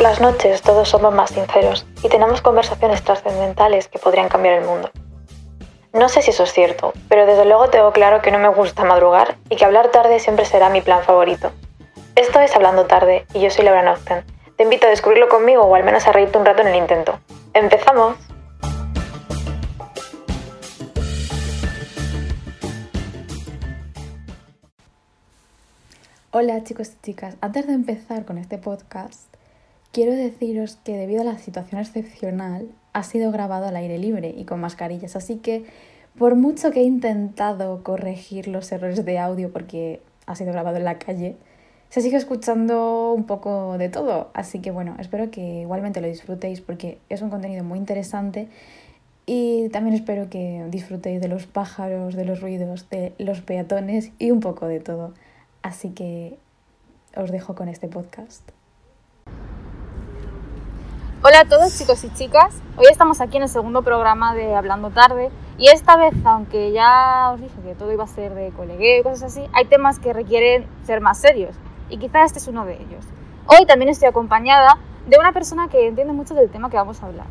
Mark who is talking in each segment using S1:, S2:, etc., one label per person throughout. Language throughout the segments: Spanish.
S1: Las noches todos somos más sinceros y tenemos conversaciones trascendentales que podrían cambiar el mundo. No sé si eso es cierto, pero desde luego tengo claro que no me gusta madrugar y que hablar tarde siempre será mi plan favorito. Esto es Hablando Tarde y yo soy Laura Nocten. Te invito a descubrirlo conmigo o al menos a reírte un rato en el intento. ¡Empezamos!
S2: Hola chicos y chicas, antes de empezar con este podcast, quiero deciros que debido a la situación excepcional ha sido grabado al aire libre y con mascarillas, así que por mucho que he intentado corregir los errores de audio porque ha sido grabado en la calle, se sigue escuchando un poco de todo, así que bueno, espero que igualmente lo disfrutéis porque es un contenido muy interesante y también espero que disfrutéis de los pájaros, de los ruidos, de los peatones y un poco de todo. Así que os dejo con este podcast.
S3: Hola a todos chicos y chicas, hoy estamos aquí en el segundo programa de Hablando Tarde y esta vez, aunque ya os dije que todo iba a ser de colegueo y cosas así, hay temas que requieren ser más serios y quizá este es uno de ellos. Hoy también estoy acompañada de una persona que entiende mucho del tema que vamos a hablar.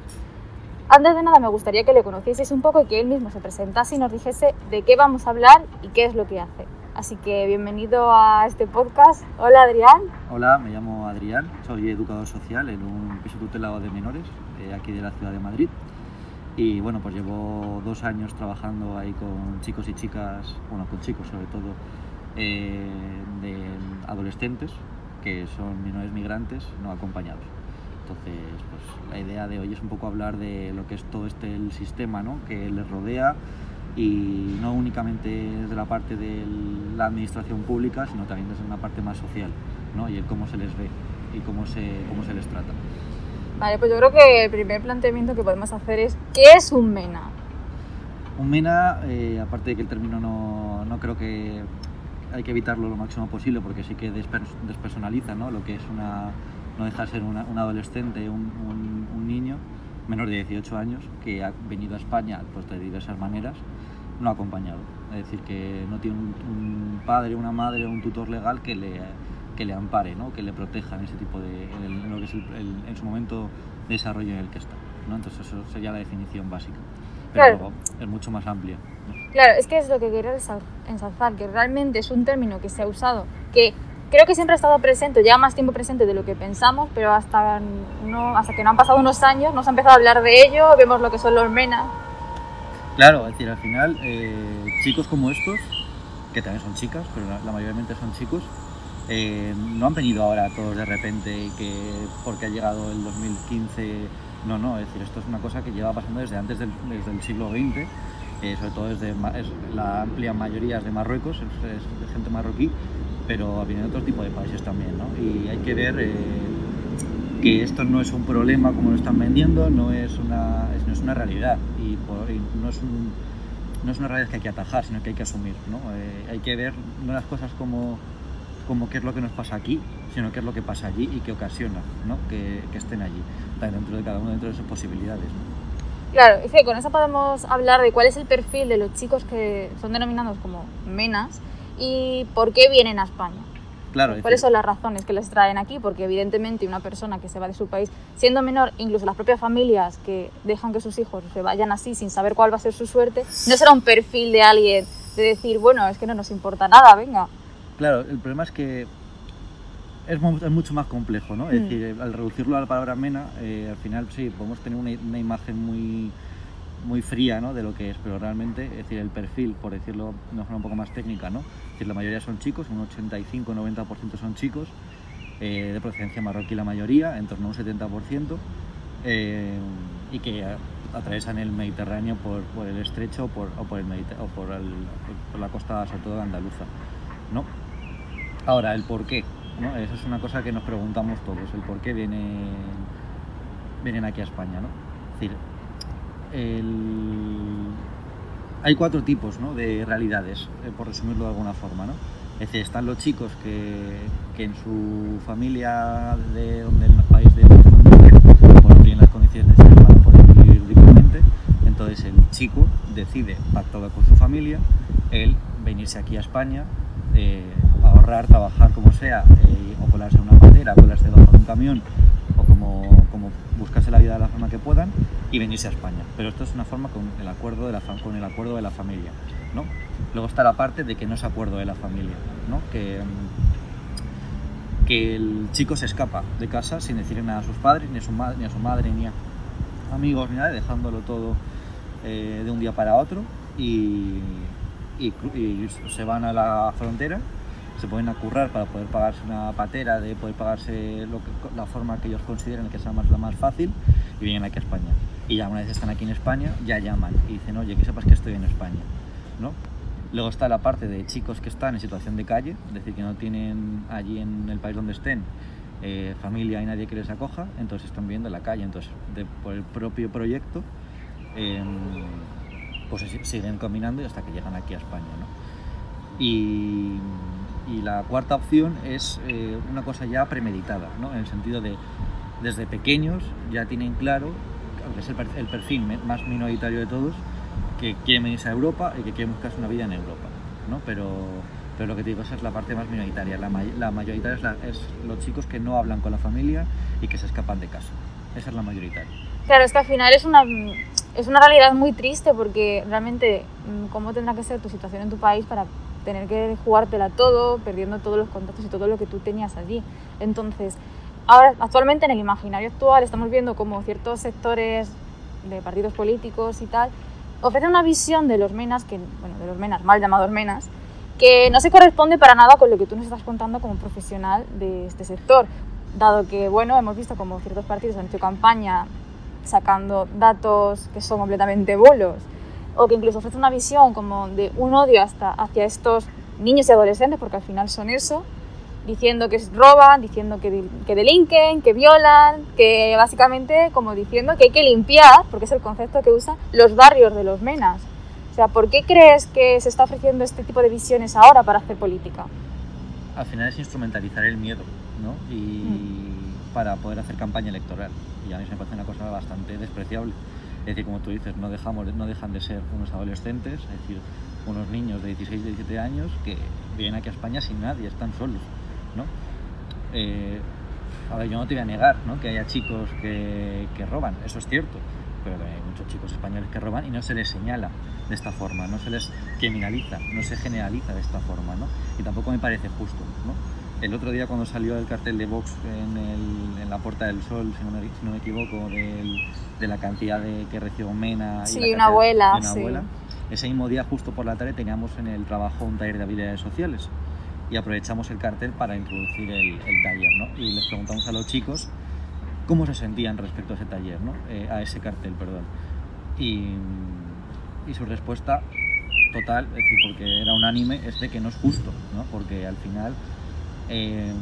S3: Antes de nada me gustaría que le conocieseis un poco y que él mismo se presentase y nos dijese de qué vamos a hablar y qué es lo que hace. Así que bienvenido a este podcast. Hola Adrián.
S4: Hola, me llamo Adrián, soy educador social en un piso tutelado de menores eh, aquí de la ciudad de Madrid. Y bueno, pues llevo dos años trabajando ahí con chicos y chicas, bueno, con chicos sobre todo, eh, de adolescentes que son menores migrantes no acompañados. Entonces, pues la idea de hoy es un poco hablar de lo que es todo este el sistema ¿no? que les rodea y no únicamente desde la parte de la administración pública, sino también desde una parte más social, ¿no? y el cómo se les ve y cómo se, cómo se les trata.
S3: Vale, pues yo creo que el primer planteamiento que podemos hacer es ¿qué es un MENA?
S4: Un MENA, eh, aparte de que el término no, no, creo que hay que evitarlo lo máximo posible porque sí que despersonaliza ¿no? lo que es una, no deja de ser una, un adolescente, un, un, un niño menor de 18 años que ha venido a España pues, de diversas maneras no acompañado. Es decir, que no tiene un, padre, una madre o un tutor legal que le, que le ampare, ¿no? que le proteja en ese tipo de. en, lo que es el, en su momento de desarrollo en el que está. ¿no? Entonces, eso sería la definición básica. Pero
S3: Claro.
S4: luego es mucho más amplia.
S3: Claro, es que es lo que quería ensalzar, que realmente es un término que se ha usado, que creo que siempre ha estado presente, lleva más tiempo presente de lo que pensamos, pero hasta, no, hasta que no han pasado unos años no se ha empezado a hablar de ello, vemos lo que son los MENA.
S4: Claro, es decir, al final, eh, chicos como estos, que también son chicas, pero la, la mayoritariamente son chicos, eh, no han venido ahora todos de repente que porque ha llegado el 2015, no, no, es decir, esto es una cosa que lleva pasando desde antes del, desde el siglo XX, eh, sobre todo desde la amplia mayoría es de Marruecos, es, de gente marroquí, pero vienen de otro tipo de países también, ¿no? Y hay que ver que esto no es un problema como lo están vendiendo, no es una, no es una realidad y, no, es no es una realidad que hay que atajar, sino que hay que asumir. ¿no? Eh, hay que ver no las cosas como, como qué es lo que nos pasa aquí, sino qué es lo que pasa allí y qué ocasiona ¿no? que, que estén allí, dentro de cada uno, dentro de sus posibilidades.
S3: Claro, es con eso podemos hablar de cuál es el perfil de los chicos que son denominados como MENAs y por qué vienen a España.
S4: Claro, es
S3: ¿Cuáles
S4: decir,
S3: son las razones que les traen aquí? Porque evidentemente una persona que se va de su país siendo menor, incluso las propias familias que dejan que sus hijos se vayan así sin saber cuál va a ser su suerte, no será un perfil de alguien de decir, bueno, es que no nos importa nada, venga.
S4: Claro, el problema es que es, mu- es mucho más complejo, ¿no? Es
S3: Mm.
S4: decir, al reducirlo a la palabra mena, eh, al final sí, podemos tener una, una imagen muy, muy fría, ¿no? De lo que es, pero realmente, es decir, el perfil, por decirlo de una forma un poco más técnica, ¿no? Es decir, la mayoría son chicos, un 85-90% son chicos, eh, de procedencia marroquí la mayoría, en torno a un 70%, eh, y que atraviesan el Mediterráneo por, el estrecho o por, el o por, la costa, sobre todo andaluza, ¿no? Ahora, el por qué. Eso es una cosa que nos preguntamos todos, el por qué vienen, vienen aquí a España, ¿no? El- hay cuatro tipos ¿no? de realidades, eh, por resumirlo de alguna forma, ¿no? Es decir, están los chicos que, que en su familia de donde el país de origen pues tienen las condiciones para poder vivir dignamente, entonces el chico decide, pactado con su familia, el venirse aquí a España, eh, ahorrar, trabajar como sea, eh, o colarse en una patera, colarse debajo de un camión, o como, como buscarse la vida de la forma que puedan y venirse a España. Pero esto es una forma con el acuerdo de la, con el acuerdo de la familia. ¿no? Luego está la parte de que no es acuerdo de la familia, ¿no? que, que el chico se escapa de casa sin decirle nada a sus padres, ni a su, ma- ni a su madre, ni a amigos, ni nada, dejándolo todo eh, de un día para otro y, y se van a la frontera, se ponen a currar para poder pagarse una patera, de poder pagarse la forma que ellos consideren que sea más, la más fácil y vienen aquí a España. Y ya una vez están aquí en España, ya llaman y dicen, oye, que sepas que estoy en España. ¿no? Luego está la parte de chicos que están en situación de calle, es decir, que no tienen allí en el país donde estén eh, familia y nadie que les acoja, entonces están viviendo en la calle. Entonces, por el propio proyecto, eh, pues si- siguen caminando y hasta que llegan aquí a España. ¿no? Y, y la cuarta opción es eh, una cosa ya premeditada, ¿no? en el sentido de desde pequeños ya tienen claro, aunque es el, el perfil más minoritario de todos, que quieren venirse a Europa y que quieren buscarse una vida en Europa. ¿no? Pero, pero lo que te digo, esa es la parte más minoritaria. La, may- la mayoritaria es, la- es los chicos que no hablan con la familia y que se escapan de casa. Esa es la mayoritaria.
S3: Claro, es que al final es una, es una realidad muy triste porque realmente mm, cómo tendrá que ser tu situación en tu país para tener que jugártela todo, perdiendo todos los contactos y todo lo que tú tenías allí. Entonces, ahora actualmente en el imaginario actual estamos viendo como ciertos sectores de partidos políticos y tal ofrecen una visión de los menas, que, bueno, de los menas, mal llamados menas, que no se corresponde para nada con lo que tú nos estás contando como profesional de este sector, dado que, bueno, hemos visto como ciertos partidos han hecho campaña sacando datos que son completamente bolos, o que incluso ofrece una visión como de un odio hasta hacia estos niños y adolescentes, porque al final son eso, diciendo que roban, diciendo que, que delinquen, que violan, que básicamente como diciendo que hay que limpiar, porque es el concepto que usa, los barrios de los menas. O sea, ¿por qué crees que se está ofreciendo este tipo de visiones ahora para hacer política?
S4: Al final es instrumentalizar el miedo, ¿no? Y para poder hacer campaña electoral. Y a mí me parece una cosa bastante despreciable. Es decir, como tú dices, no, dejamos, no dejan de ser unos adolescentes, es decir, unos niños de 16, 17 años que vienen aquí a España sin nadie, están solos, ¿no? Eh, a ver, yo no te voy a negar ¿no? que haya chicos que, que roban, eso es cierto, pero también hay muchos chicos españoles que roban y no se les señala de esta forma, no se les criminaliza, no se generaliza de esta forma, ¿no? Y tampoco me parece justo, ¿no? El otro día cuando salió el cartel de Vox en, el- en la Puerta del Sol, si no me, si no me equivoco, del- de la cantidad de, que recibió Mena y
S3: Sí,
S4: la
S3: una abuela,
S4: de una
S3: sí.
S4: abuela, ese mismo día justo por la tarde teníamos en el trabajo un taller de habilidades sociales y aprovechamos el cartel para introducir el, el taller, ¿no? Y les preguntamos a los chicos cómo se sentían respecto a ese taller, ¿no? Eh, a ese cartel, perdón. Y, y su respuesta total, es decir, porque era unánime, es de que no es justo, ¿no? Porque al final eh,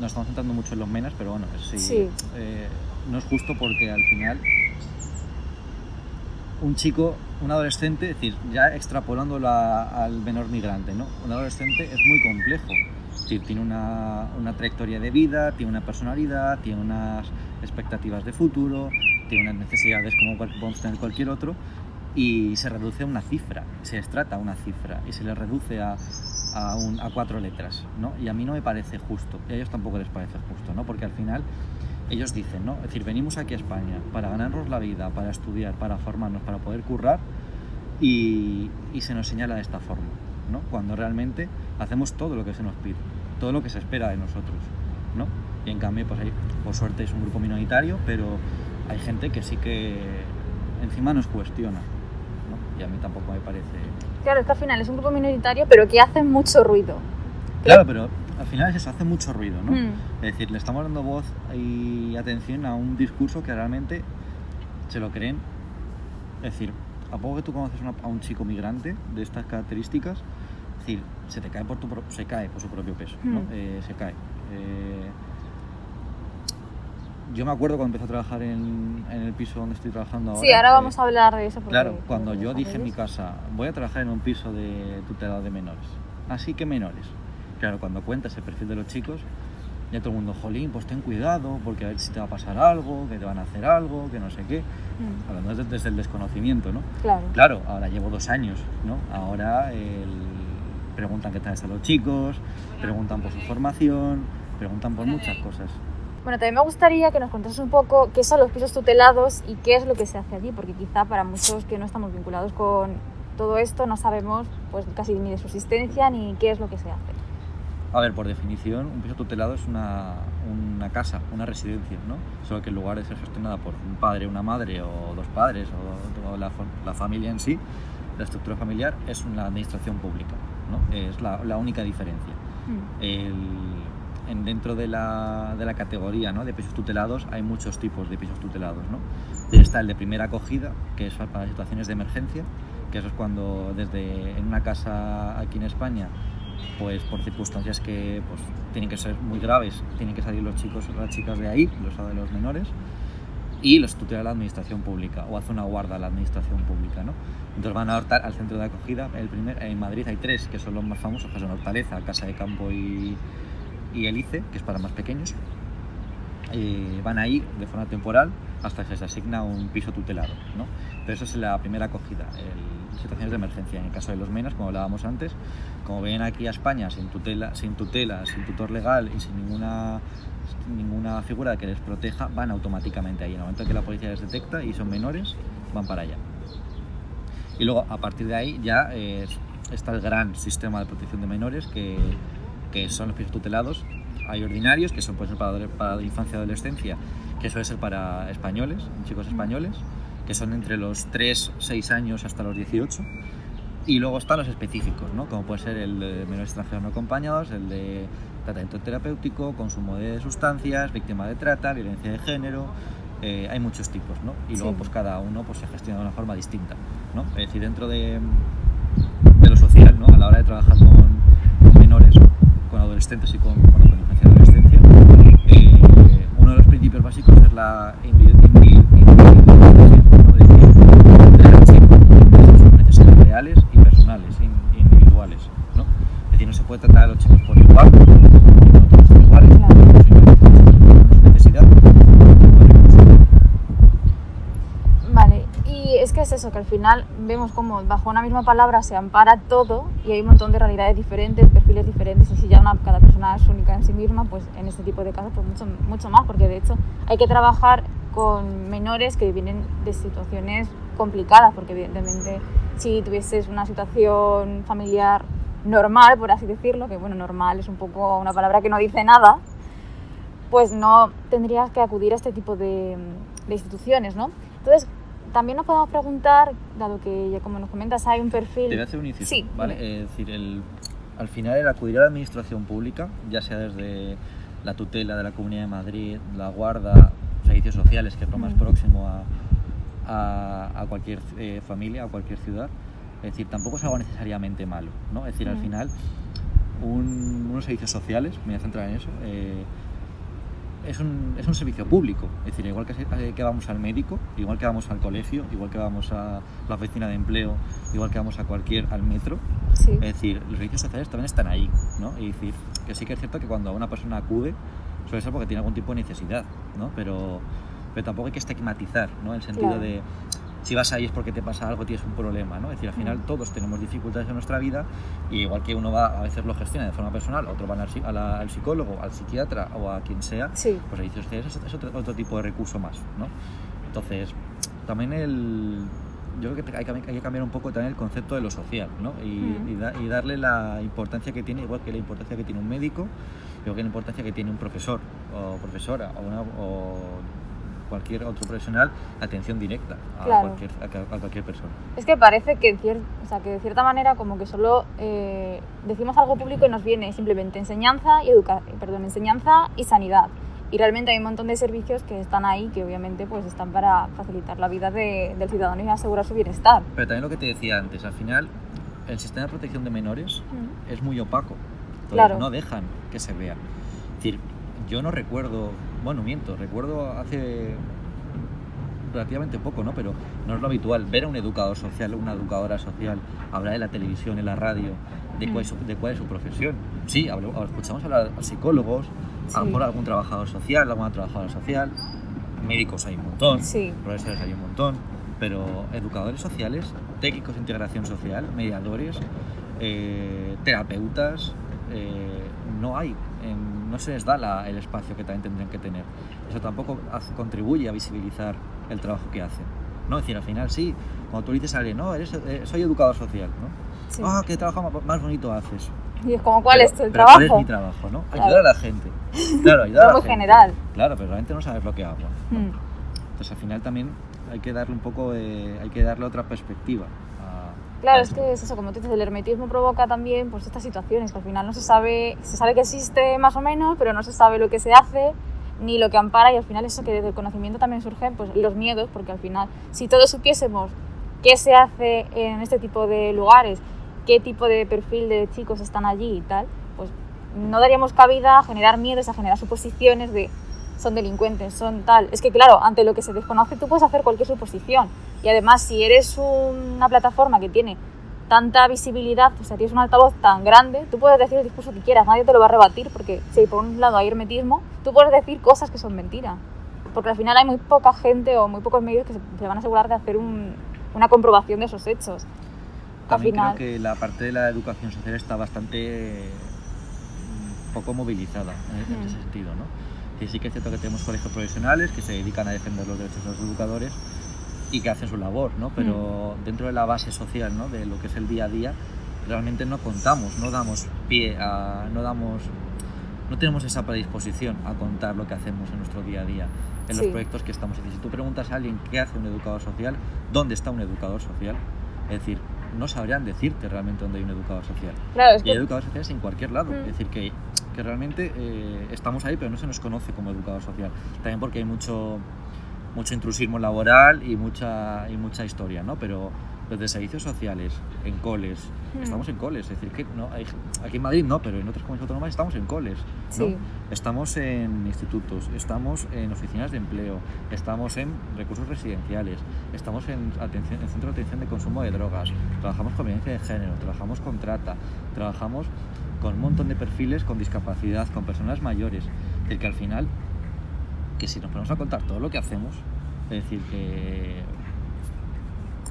S4: nos estamos centrando mucho en los menas, pero bueno, sí,
S3: Sí.
S4: eh, no es justo porque al final un chico, un adolescente, es decir, ya extrapolándolo a- al menor migrante, ¿no? Un adolescente es muy complejo. Es decir, tiene una, una trayectoria de vida, tiene una personalidad, tiene unas expectativas de futuro, tiene unas necesidades como podemos tener cualquier otro y se reduce a una cifra, se extrata a una cifra y se le reduce a, a cuatro letras, ¿no? Y a mí no me parece justo, y a ellos tampoco les parece justo, ¿no? Porque al final ellos dicen, ¿no? Es decir, venimos aquí a España para ganarnos la vida, para estudiar, para formarnos, para poder currar y, y se nos señala de esta forma, ¿no? Cuando realmente hacemos todo lo que se nos pide, todo lo que se espera de nosotros, ¿no? Y en cambio, pues ahí, por suerte es un grupo minoritario, pero hay gente que sí que encima nos cuestiona, ¿no? Y a mí tampoco me parece...
S3: Claro, es que al final es un grupo minoritario, pero que hace mucho ruido.
S4: Claro, pero al final es eso, hace mucho ruido, ¿no?
S3: Mm.
S4: Es decir, le estamos dando voz y atención a un discurso que realmente se lo creen. Es decir, a poco que tú conoces una- a un chico migrante de estas características, es decir, se te cae por, tu, pro- se cae por su propio peso, ¿no?
S3: Mm.
S4: Eh, se cae. Eh, yo me acuerdo cuando empecé a trabajar en, en el piso donde estoy trabajando ahora.
S3: Sí, ahora
S4: eh,
S3: vamos a hablar de eso. porque-
S4: Claro, cuando yo dije en mi casa, voy a trabajar en un piso de tutelado de menores. Así que menores. Claro, cuando cuentas el perfil de los chicos, ya todo el mundo, jolín, pues ten cuidado, porque a ver si te va a pasar algo, que te van a hacer algo, que no sé qué.
S3: Mm,
S4: Hablando desde, desde el desconocimiento, ¿no?
S3: Claro.
S4: Claro, ahora llevo dos años, ¿no? Ahora el- preguntan qué tal están los chicos, preguntan por su formación, preguntan por muchas cosas.
S3: Bueno, también me gustaría que nos contases un poco qué son los pisos tutelados y qué es lo que se hace allí, porque quizá para muchos que no estamos vinculados con todo esto no sabemos pues casi ni de su existencia ni qué es lo que se hace.
S4: A ver, por definición, un piso tutelado es una, una casa, una residencia, ¿no? Solo que en lugar de ser gestionada por un padre, una madre o dos padres o, la, la, familia en sí, la estructura familiar es una administración pública, ¿no? Es la, la única diferencia. Mm. El, en, dentro de la, de la categoría ¿no? de pisos tutelados hay muchos tipos de pisos tutelados. ¿no? Está el de primera acogida, que es para situaciones de emergencia, que eso es cuando desde en una casa aquí en España, pues por circunstancias que pues, tienen que ser muy graves, tienen que salir los chicos las chicas de ahí, los de los menores, y los tutela la administración pública o hace una guarda la administración pública. ¿no? Entonces van a adoptar al centro de acogida. El primer, en Madrid hay tres que son los más famosos, que son Hortaleza, Casa de Campo y, y el ICE, que es para más pequeños, eh, van ahí de forma temporal hasta que se asigna un piso tutelado. ¿no? Pero eso es la primera acogida, situaciones de emergencia. En el caso de los menas, como hablábamos antes, como ven aquí a España sin tutela, sin, tutela, sin tutor legal y sin ninguna, ninguna figura que les proteja, van automáticamente ahí. En el momento en que la policía les detecta y son menores, van para allá. Y luego, a partir de ahí, ya está el gran sistema de protección de menores que que son los pisos tutelados. Hay ordinarios, que son pues, para, para infancia y adolescencia, que suele ser para españoles, chicos españoles, que son entre los 3, 6 años hasta los 18. Y luego están los específicos, ¿no? como puede ser el de menores extranjeros no acompañados, el de tratamiento terapéutico, consumo de sustancias, víctima de trata, violencia de género, eh, hay muchos tipos, ¿no? Y luego pues cada uno pues, se gestiona de una forma distinta, ¿no? Es decir, dentro de, de lo social, ¿no? A la hora de trabajar con, con menores, con adolescentes y con, con la de adolescencia, eh, uno de los principios básicos es la individualización, de sus necesidades reales y personales, individuales. ¿no? Es decir, no se puede tratar a los chicos por igual, iguales, necesidad.
S3: Vale, y es que es eso, que al final vemos como bajo una misma palabra se ampara todo y hay un montón de realidades diferentes, perfiles diferentes, y si ya una, cada persona es única en sí misma, pues en este tipo de casos pues mucho, mucho más, porque de hecho hay que trabajar con menores que vienen de situaciones complicadas, porque evidentemente si tuvieses una situación familiar normal, por así decirlo, que bueno, normal es un poco una palabra que no dice nada, pues no tendrías que acudir a este tipo de, de instituciones, ¿no? Entonces, también nos podemos preguntar, dado que ya como nos comentas hay un perfil...
S4: Te voy a hacer un inciso,
S3: Sí,
S4: ¿vale?
S3: dime.
S4: Es decir, el, al final el acudir a la administración pública, ya sea desde la tutela de la Comunidad de Madrid, la guarda, servicios sociales, que es lo más próximo a, a, a cualquier eh, familia, a cualquier ciudad, es decir, tampoco es algo necesariamente malo, ¿no? Es decir, al final, un- unos servicios sociales, me voy a centrar en eso, eh, es un, es un servicio público. Es decir, igual que, eh, que vamos al médico, igual que vamos al colegio, igual que vamos a la oficina de empleo, igual que vamos a cualquier, al metro,
S3: Sí.
S4: es decir, los servicios sociales también están ahí, ¿no? Y decir, que sí que es cierto que cuando una persona acude, suele ser porque tiene algún tipo de necesidad, ¿no? Pero, pero tampoco hay que estigmatizar, ¿no? En el sentido
S3: Claro.
S4: de, si vas ahí es porque te pasa algo, tienes un problema, ¿no? Es decir, al final
S3: Mm.
S4: todos tenemos dificultades en nuestra vida y igual que uno va, a veces lo gestiona de forma personal, otro van al, a la- al psicólogo, al psiquiatra o a quien sea,
S3: Sí.
S4: pues servicios sociales es, es otro, otro tipo de recurso más, ¿no? Entonces, también el... Yo creo que hay, que hay que cambiar un poco también el concepto de lo social, ¿no? Y,
S3: Mm.
S4: y da- y darle la importancia que tiene, igual que la importancia que tiene un médico, igual que la importancia que tiene un profesor o profesora o, una- o cualquier otro profesional, atención directa a,
S3: Claro.
S4: cualquier, a, a cualquier persona.
S3: Es que parece que, cier- o sea, que de cierta manera como que solo eh, decimos algo público y nos viene simplemente enseñanza y educa perdón, enseñanza y sanidad. Y realmente hay un montón de servicios que están ahí que obviamente pues están para facilitar la vida de- del ciudadano y asegurar su bienestar.
S4: Pero también lo que te decía antes, al final el sistema de protección de menores es muy opaco. Entonces,
S3: Claro.
S4: No dejan que se vea. Es decir, yo no recuerdo, bueno, miento, recuerdo hace relativamente poco, ¿no? Pero no es lo habitual ver a un educador social, una educadora social, hablar en la televisión, en la radio, de cuál es su, de cuál es su profesión. Sí, escuchamos hablar a psicólogos, a lo
S3: Sí.
S4: mejor algún trabajador social, alguna trabajadora social, médicos hay un montón,
S3: Sí.
S4: profesores hay un montón, pero educadores sociales, técnicos de integración social, mediadores, eh, terapeutas, eh, no hay en, no se les da la- el espacio que también tendrían que tener. Eso tampoco hace- contribuye a visibilizar el trabajo que hacen. ¿no? Es decir, al final sí, cuando tú dices a alguien, no, eres, eh, soy educador social, ¿no?
S3: Sí.
S4: Ah, qué trabajo más- bonito haces.
S3: Y es como, ¿cuál
S4: Pero-
S3: es
S4: pero
S3: trabajo?
S4: ¿Cuál es mi trabajo, no?
S3: Claro.
S4: Ayudar a la gente. Claro, ayudar a la gente.
S3: general.
S4: Claro, pero realmente no sabes lo que hago. ¿no?
S3: Mm.
S4: Entonces al final también hay que darle un poco, de- hay que darle otra perspectiva.
S3: Claro, es que es eso, como tú dices, el hermetismo provoca también pues estas situaciones que al final no se sabe, se sabe que existe más o menos, pero no se sabe lo que se hace ni lo que ampara y al final eso que desde el conocimiento también surgen pues los miedos, porque al final si todos supiésemos qué se hace en este tipo de lugares, qué tipo de perfil de chicos están allí y tal, pues no daríamos cabida a generar miedos, a generar suposiciones de son delincuentes, son tal. Es que claro, ante lo que se desconoce tú puedes hacer cualquier suposición. Y además si eres una plataforma que tiene tanta visibilidad, o sea, tienes un altavoz tan grande, tú puedes decir el discurso que quieras, nadie te lo va a rebatir, porque si por un lado hay hermetismo, tú puedes decir cosas que son mentiras. Porque al final hay muy poca gente o muy pocos medios que se, se van a asegurar de hacer un- una comprobación de esos hechos. Al
S4: También
S3: final,
S4: creo que la parte de la educación social está bastante mm, poco movilizada en, en
S3: Mm.
S4: ese sentido, ¿no? Que sí que es cierto que tenemos colegios profesionales que se dedican a defender los derechos de los educadores y que hacen su labor, ¿no? Pero
S3: Mm.
S4: dentro de la base social, ¿no? De lo que es el día a día, realmente no contamos, no damos pie a, no damos, no tenemos esa predisposición a contar lo que hacemos en nuestro día a día, en
S3: Sí.
S4: los proyectos que estamos haciendo. Si tú preguntas a alguien qué hace un educador social, ¿dónde está un educador social? Es decir, no sabrían decirte realmente dónde hay un educador social.
S3: claro, es
S4: Y hay
S3: que
S4: educadores sociales en cualquier lado.
S3: Mm.
S4: Es decir, que, que realmente eh, estamos ahí, pero no se nos conoce como educador social. También porque hay mucho, mucho intrusismo laboral y mucha, y mucha historia, ¿no? Pero desde servicios sociales, en coles,
S3: Mm.
S4: estamos en coles. Es decir, que no, hay, aquí en Madrid no, pero en otras comunidades autónomas estamos en coles. ¿no?
S3: Sí.
S4: Estamos en institutos, estamos en oficinas de empleo, estamos en recursos residenciales, estamos en, atención, en centros de atención de consumo de drogas, trabajamos con violencia de género, trabajamos con trata, trabajamos con un montón de perfiles con discapacidad, con personas mayores. Es decir, que al final, que si nos ponemos a contar todo lo que hacemos, es decir, que,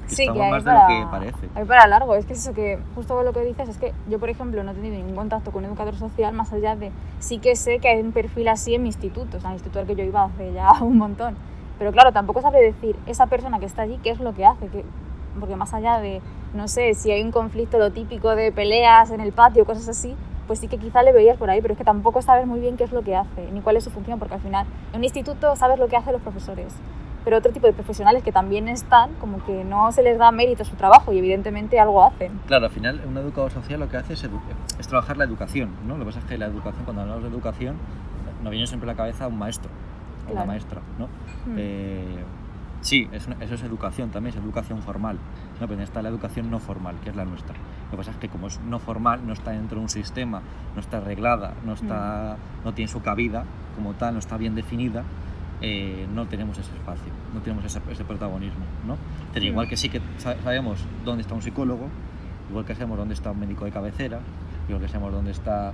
S3: Sí,
S4: estamos
S3: que hay
S4: más
S3: para,
S4: de lo que parece.
S3: hay para largo. Es que es eso que, justo lo que dices, es que yo, por ejemplo, no he tenido ningún contacto con un educador social más allá de. Sí que sé que hay un perfil así en mi instituto, o sea, en el instituto al que yo iba hace ya un montón. Pero claro, tampoco sabré decir esa persona que está allí qué es lo que hace. Que, porque más allá de, no sé, si hay un conflicto, lo típico de peleas en el patio, cosas así, pues sí que quizá le veías por ahí, pero es que tampoco sabes muy bien qué es lo que hace, ni cuál es su función, porque al final en un instituto sabes lo que hacen los profesores pero otro tipo de profesionales que también están, como que no se les da mérito a su trabajo y evidentemente algo hacen.
S4: Claro, al final un educador social lo que hace es, es trabajar la educación, ¿no? Lo que pasa es que la educación, cuando hablamos de educación, nos viene siempre a la cabeza un maestro o una
S3: Claro.
S4: maestra, ¿no?
S3: Mm.
S4: Eh, sí, es una- eso es educación también, es educación formal, ¿no? Pero está la educación no formal, que es la nuestra. Lo que pasa es que como es no formal, no está dentro de un sistema, no está arreglada, no, está, no tiene su cabida como tal, no está bien definida, eh, no tenemos ese espacio, no tenemos ese, ese protagonismo, ¿no? Pero
S3: Mm.
S4: igual que sí que sa- sabemos dónde está un psicólogo, igual que sabemos dónde está un médico de cabecera, igual que sabemos dónde está,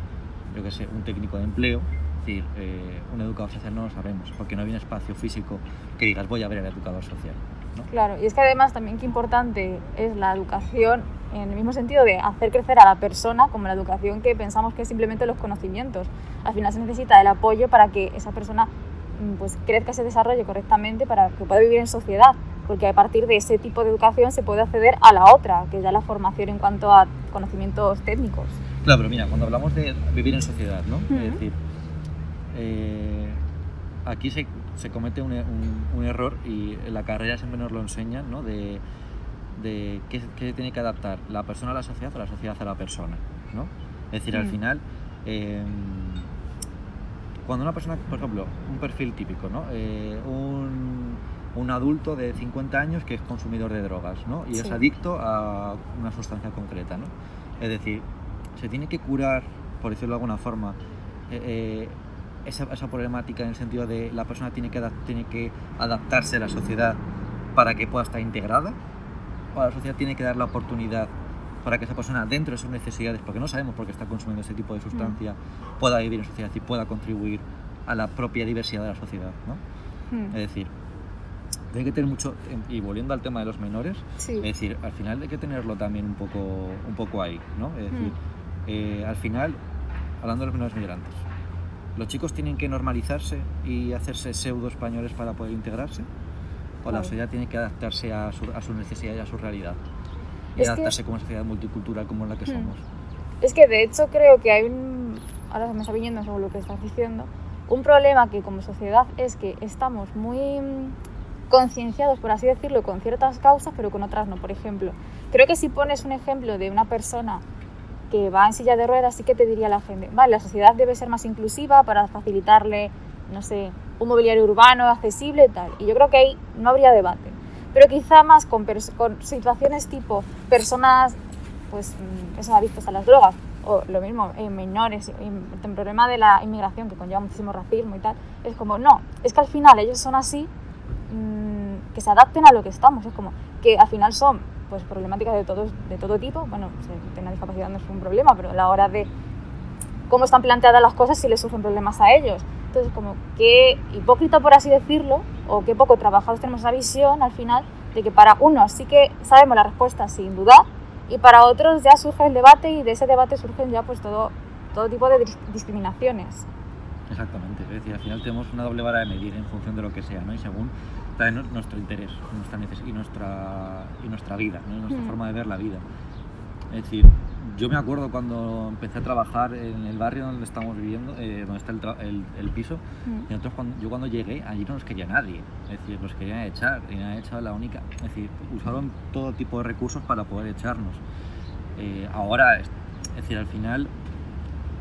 S4: yo que sé, un técnico de empleo, es decir, eh, un educador social no lo sabemos, porque no hay un espacio físico que digas voy a ver al educador social, ¿no?
S3: Claro, y es que además también qué importante es la educación en el mismo sentido de hacer crecer a la persona como la educación que pensamos que es simplemente los conocimientos. Al final se necesita el apoyo para que esa persona mm, pues crezca se desarrolle correctamente para que pueda vivir en sociedad, porque a partir de ese tipo de educación se puede acceder a la otra, que es ya la formación en cuanto a conocimientos técnicos.
S4: Claro, pero mira, cuando hablamos de vivir en sociedad, ¿no?
S3: Ujú.
S4: Es decir, eh, aquí se, se comete un, un- un error y la carrera siempre nos lo enseñan, ¿no? De, de qué, qué tiene que adaptar la persona a la sociedad o la sociedad a la persona, ¿no? Es decir, al
S3: Mm.
S4: final, eh, cuando una persona, por ejemplo, un perfil típico, ¿no? Eh, un, un adulto de 50 años que es consumidor de drogas, ¿no? Y es adicto a una sustancia concreta, ¿no? Es decir, se tiene que curar, por decirlo de alguna forma, eh, esa, esa problemática en el sentido de la persona tiene que, tiene que adaptarse a la sociedad para que pueda estar integrada, o la sociedad tiene que dar la oportunidad para que esa persona, dentro de sus necesidades, porque no sabemos por qué está consumiendo ese tipo de sustancia, pueda vivir en sociedad y pueda contribuir a la propia diversidad de la sociedad. ¿no?
S3: Mm.
S4: Es decir, hay que tener mucho, y volviendo al tema de los menores,
S3: Sí.
S4: es decir, al final hay que tenerlo también un poco, un poco ahí, ¿no? Es decir,
S3: Mm.
S4: eh, al final, hablando de los menores migrantes, ¿Los chicos tienen que normalizarse y hacerse pseudo españoles para poder integrarse? ¿O la sociedad tiene que adaptarse a su, a su necesidad y a su realidad? Y
S3: Es que-
S4: adaptarse como sociedad multicultural como la que
S3: Hmm.
S4: somos.
S3: Es que de hecho creo que hay un. Ahora se me está viniendo según lo que estás diciendo. Un problema que como sociedad es que estamos muy mm, concienciados, por así decirlo, con ciertas causas, pero con otras no. Por ejemplo, creo que si pones un ejemplo de una persona que va en silla de ruedas, sí que te diría la gente, vale, la sociedad debe ser más inclusiva para facilitarle, no sé, un mobiliario urbano accesible y tal. Y yo creo que ahí no habría debate. Pero quizá más con, situaciones tipo personas pues mm, eso, adictos a las drogas, o lo mismo, en menores, en el problema de la inmigración que conlleva muchísimo racismo y tal, es como, no, es que al final ellos son así, mm, que se adapten a lo que estamos, es como que al final son pues problemáticas de todo, de todo tipo, bueno, tener discapacidad no es un problema, pero a la hora de cómo están planteadas las cosas si les surgen problemas a ellos. Entonces, como qué hipócrita, por así decirlo, o qué poco trabajados tenemos esa visión al final de que para unos sí que sabemos la respuesta sin dudar y para otros ya surge el debate y de ese debate surgen ya pues todo, todo tipo de dis- discriminaciones.
S4: Exactamente, es decir, al final tenemos una doble vara de medir en función de lo que sea, ¿no? Y según nu- nuestro interés nuestra y, nuestra, y nuestra vida, ¿no? nuestra
S3: Hmm.
S4: forma de ver la vida. Es decir, yo me acuerdo cuando empecé a trabajar en el barrio donde estamos viviendo, eh, donde está el, el- el piso,
S3: Mm.
S4: y nosotros cuando, yo cuando llegué, allí no nos quería nadie, es decir, nos querían echar, y me han echado la única, es decir, usaron todo tipo de recursos para poder echarnos. Eh, ahora, es decir, al final,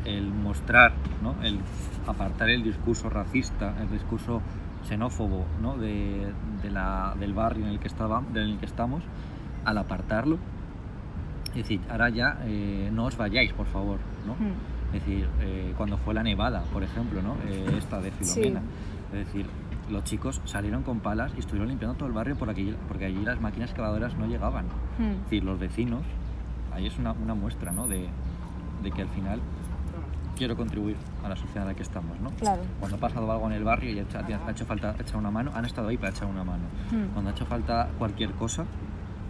S4: el mostrar, ¿no? el apartar el discurso racista, el discurso xenófobo ¿no? de, de la- del barrio en el, que estaba, en el que estamos, al apartarlo, es decir, ahora ya eh, no os vayáis, por favor, ¿no?
S3: Mm.
S4: Es decir, eh, cuando fue la nevada, por ejemplo, ¿no? Eh, esta de Filomena. Es decir, los chicos salieron con palas y estuvieron limpiando todo el barrio por aquí, porque allí las máquinas excavadoras no llegaban.
S3: Mm.
S4: Es decir, los vecinos, ahí es una, una muestra ¿no? de, de que al final quiero contribuir a la sociedad en la que estamos. ¿no?
S3: Claro.
S4: Cuando ha pasado algo en el barrio y ha hecho, falta echar una mano, han estado ahí para echar una mano.
S3: Mm.
S4: Cuando ha hecho falta cualquier cosa,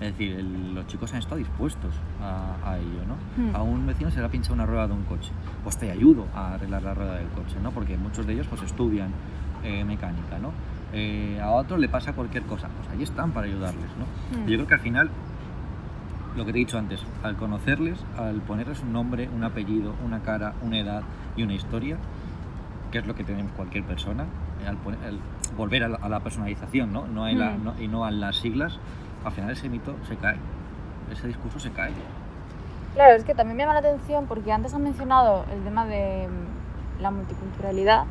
S4: es decir, el- los chicos han estado dispuestos a, a ello, ¿no?
S3: Hmm.
S4: A un vecino se le ha pinchado una rueda de un coche, pues te ayudo a arreglar la rueda del coche, ¿no? Porque muchos de ellos pues estudian eh, mecánica, ¿no? Eh, a otro le pasa cualquier cosa, pues ahí están para ayudarles, ¿no?
S3: Hmm.
S4: Yo creo que al final, lo que te he dicho antes, al conocerles, al ponerles un nombre, un apellido, una cara, una edad y una historia, que es lo que tenemos cualquier persona, eh, al, poner- volver a la, a la personalización, ¿no? No a la- no- y no a las siglas, al final ese mito se cae, ese discurso se cae.
S3: Claro, es que también me llama la atención porque antes han mencionado el tema de mm, la multiculturalidad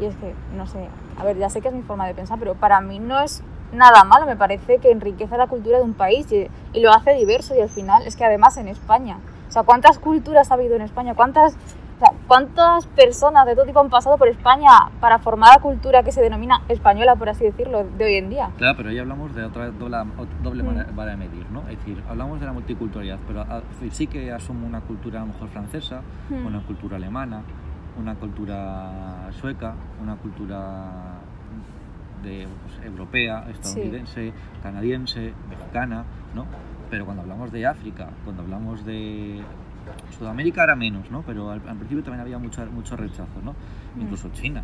S3: y es que, no sé, a ver, ya sé que es mi forma de pensar, pero para mí no es nada malo, me parece que enriquece la cultura de un país y, y lo hace diverso y al final es que además en España, o sea, ¿cuántas culturas ha habido en España? ¿Cuántas, o sea, ¿cuántas personas de todo tipo han pasado por España para formar la cultura que se denomina española, por así decirlo, de hoy en día?
S4: Claro, pero ahí hablamos de otra doble, doble
S3: Mm.
S4: de medir, ¿no? Es decir, hablamos de la multiculturalidad, pero a- sí que asumo una cultura a lo mejor francesa,
S3: Mm.
S4: una cultura alemana, una cultura sueca, una cultura de, pues, europea, estadounidense, canadiense, mexicana, ¿no? Pero cuando hablamos de África, cuando hablamos de Sudamérica era menos, ¿no? Pero al, al principio también había mucho, mucho rechazo, ¿no?
S3: Mm.
S4: Incluso China,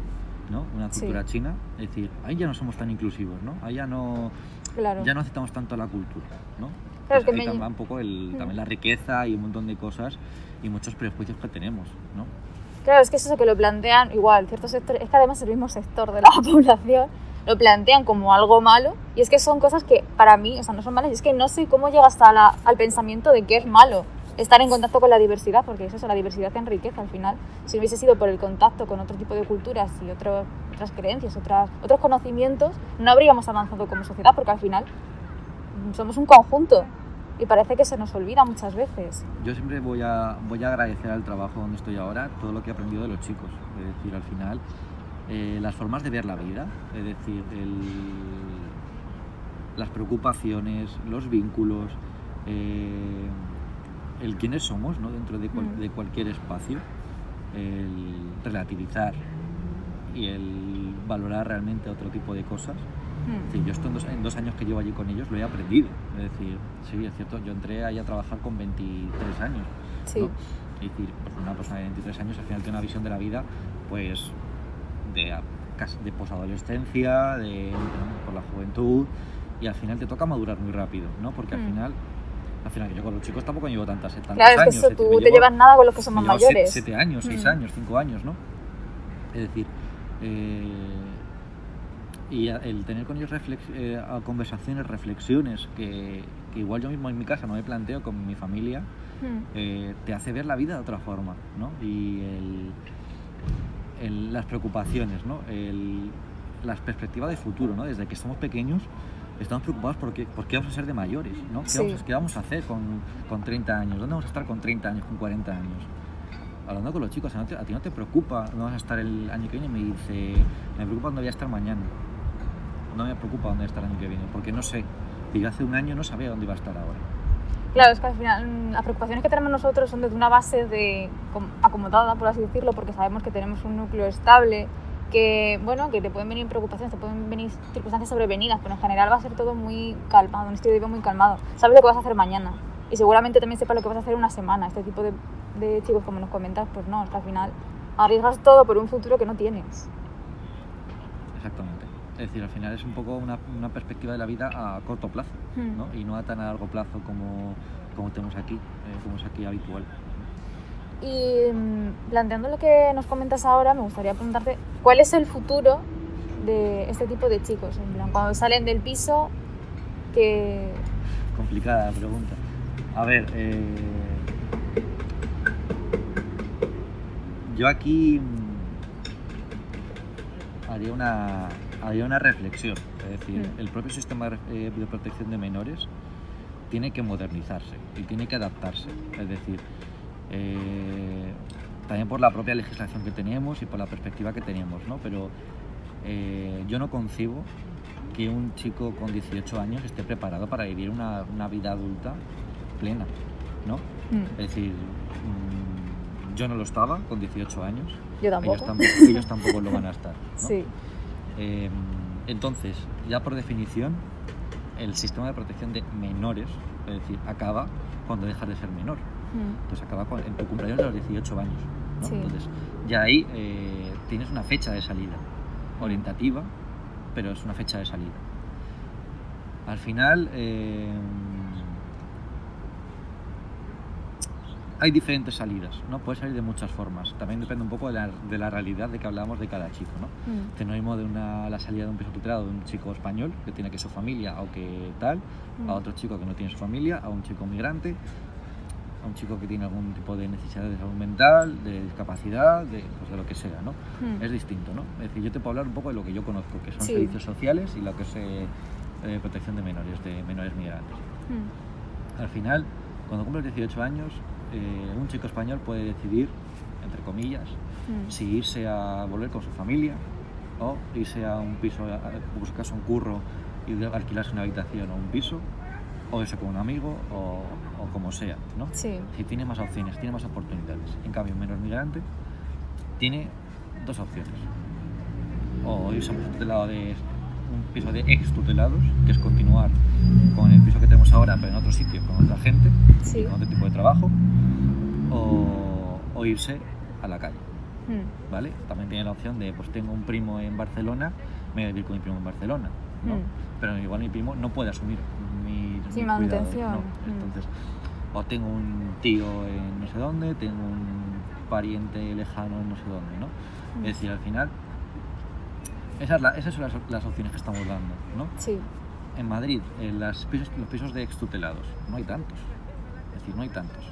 S4: ¿no? Una
S3: Sí.
S4: cultura china, es decir, ahí ya no somos tan inclusivos, ¿no? Ahí ya no,
S3: Claro.
S4: ya no aceptamos tanto la cultura, ¿no?
S3: Claro, es que
S4: ahí
S3: me-
S4: un poco el,
S3: Mm.
S4: también la riqueza y un montón de cosas y muchos prejuicios que tenemos, ¿no?
S3: Claro, es que es eso que lo plantean igual, ciertos sectores, es que además el mismo sector de la población lo plantean como algo malo y es que son cosas que para mí, o sea, no son malas, y es que no sé cómo llega hasta la- al pensamiento de que es malo estar en contacto con la diversidad, porque es eso, la diversidad enriquece al final. Si hubiese sido por el contacto con otro tipo de culturas y otro- otras creencias, otras, otros conocimientos, no habríamos avanzado como sociedad, porque al final somos un conjunto y parece que se nos olvida muchas veces.
S4: Yo siempre voy a, voy a agradecer al trabajo donde estoy ahora todo lo que he aprendido de los chicos. Es decir, al final, eh, las formas de ver la vida, es decir, el- las preocupaciones, los vínculos, eh, el quiénes somos ¿no? dentro de, cual-
S3: Mm.
S4: de cualquier espacio, el relativizar y el valorar realmente otro tipo de cosas.
S3: Mm.
S4: Sí, yo esto en dos, en dos años que llevo allí con ellos lo he aprendido. Es decir, sí, es cierto, yo entré ahí a trabajar con 23 años.
S3: Sí.
S4: ¿no? Es decir, pues una persona de 23 años al final tiene una visión de la vida pues de, de posadolescencia, de, por la juventud, y al final te toca madurar muy rápido, ¿no? Porque al
S3: Mm.
S4: final, al final yo con los chicos tampoco llevo tantas, tantos
S3: Claro, es que
S4: años.
S3: eso, tú te
S4: llevo-
S3: llevas nada con los que son más
S4: llevo siete-
S3: mayores.
S4: Siete, años, seis
S3: Mm.
S4: años, cinco años, ¿no? Es decir, eh, y el tener con ellos reflex- eh, conversaciones, reflexiones, que, que igual yo mismo en mi casa no me planteo con mi familia,
S3: Mm.
S4: eh, te hace ver la vida de otra forma, ¿no? Y el- el- las preocupaciones, ¿no? El- las perspectivas de futuro, ¿no? Desde que somos pequeños estamos preocupados por qué, por qué vamos a ser de mayores, ¿no? ¿Qué,
S3: Sí.
S4: vamos, a- qué vamos a hacer con, con 30 años? ¿Dónde vamos a estar con 30 años, con 40 años? Hablando con los chicos, ¿a, no ti no te preocupa dónde vas a estar el año que viene? Me dice, me preocupa dónde voy a estar mañana. No me preocupa dónde voy a estar el año que viene, porque no sé. Y hace un año no sabía dónde iba a estar ahora.
S3: Claro, es que al final mm, las preocupaciones que tenemos nosotros son desde una base de com- acomodada, por así decirlo, porque sabemos que tenemos un núcleo estable, que bueno, que te pueden venir preocupaciones, te pueden venir circunstancias sobrevenidas, pero en general va a ser todo muy calmado, un estilo de vida muy calmado. Sabes lo que vas a hacer mañana y seguramente también sepas lo que vas a hacer una semana. Este tipo de, de chicos, como nos comentas, pues no, es que al final arriesgas todo por un futuro que no tienes.
S4: Exactamente. Es decir, al final es un poco una, una perspectiva de la vida a corto plazo,
S3: Hmm.
S4: ¿no? Y no a tan a largo plazo como, como tenemos aquí, eh, como es aquí habitual.
S3: Y mm, planteando lo que nos comentas ahora, me gustaría preguntarte cuál es el futuro de este tipo de chicos. En plan, cuando salen del piso, que
S4: Complicada la pregunta. A ver, eh, yo aquí mm, haría una, haría una reflexión. Es decir,
S3: Mm.
S4: el propio sistema de, eh, de protección de menores tiene que modernizarse y tiene que adaptarse. Es decir, eh, también por la propia legislación que tenemos y por la perspectiva que tenemos, ¿no? Pero eh, yo no concibo que un chico con 18 años esté preparado para vivir una, una vida adulta plena, ¿no?
S3: mm,
S4: Es decir, mm, yo no lo estaba con 18 años,
S3: yo
S4: ellos
S3: tampoco.
S4: tampoco, ellos tampoco lo van a estar, ¿no?
S3: Sí,
S4: Eh, entonces, ya por definición, el sistema de protección de menores, es decir, acaba cuando dejas de ser menor.
S3: mm,
S4: Entonces acaba en tu cumpleaños de los 18 años. ¿no?
S3: Sí.
S4: Entonces, ya ahí eh, tienes una fecha de salida, orientativa, pero es una fecha de salida. Al final, eh, hay diferentes salidas, ¿no? Puedes salir de muchas formas. También depende un poco de la, de la realidad de que hablamos de cada chico, ¿no?
S3: mm,
S4: mismo de una, la salida de un piso tutelado de un chico español que tiene que su familia o que tal, a
S3: mm.
S4: otro chico que no tiene su familia, a un chico migrante, a un chico que tiene algún tipo de necesidad de salud mental, de discapacidad, de, pues de lo que sea, ¿no?
S3: mm.
S4: Es distinto, ¿no? Es decir, yo te puedo hablar un poco de lo que yo conozco, que son
S3: Sí.
S4: servicios sociales y lo que es eh, eh, protección de menores, de menores migrantes.
S3: Mm,
S4: Al final, cuando cumples 18 años, eh, un chico español puede decidir, entre comillas,
S3: mm.
S4: si irse a volver con su familia o irse a un piso, a buscarse un curro y alquilarse una habitación o un piso, o irse con un amigo o, o como sea, ¿no?
S3: Sí,
S4: Si tiene más opciones, tiene más oportunidades. En cambio, un menor migrante tiene dos opciones. O irse a un tutelado de un piso de ex tutelados, que es continuar con el piso que tenemos ahora, pero en otro sitio, con otra gente,
S3: sí.
S4: con otro tipo de trabajo, o, o irse a la calle.
S3: mm,
S4: ¿vale? También tiene la opción de, pues tengo un primo en Barcelona, me voy a vivir con mi primo en Barcelona, ¿no?
S3: Mm.
S4: Pero igual mi primo no puede asumir mi, mi
S3: manutención.
S4: cuidado, ¿no?
S3: Mm.
S4: Entonces, o tengo un tío en no sé dónde, tengo un pariente lejano en no sé dónde, ¿no?
S3: Mm.
S4: Es decir, al final, esas, esas son las, las opciones que estamos dando, ¿no?
S3: Sí,
S4: En Madrid, en las pisos, los pisos de extutelados, no hay tantos. Es decir, no hay tantos.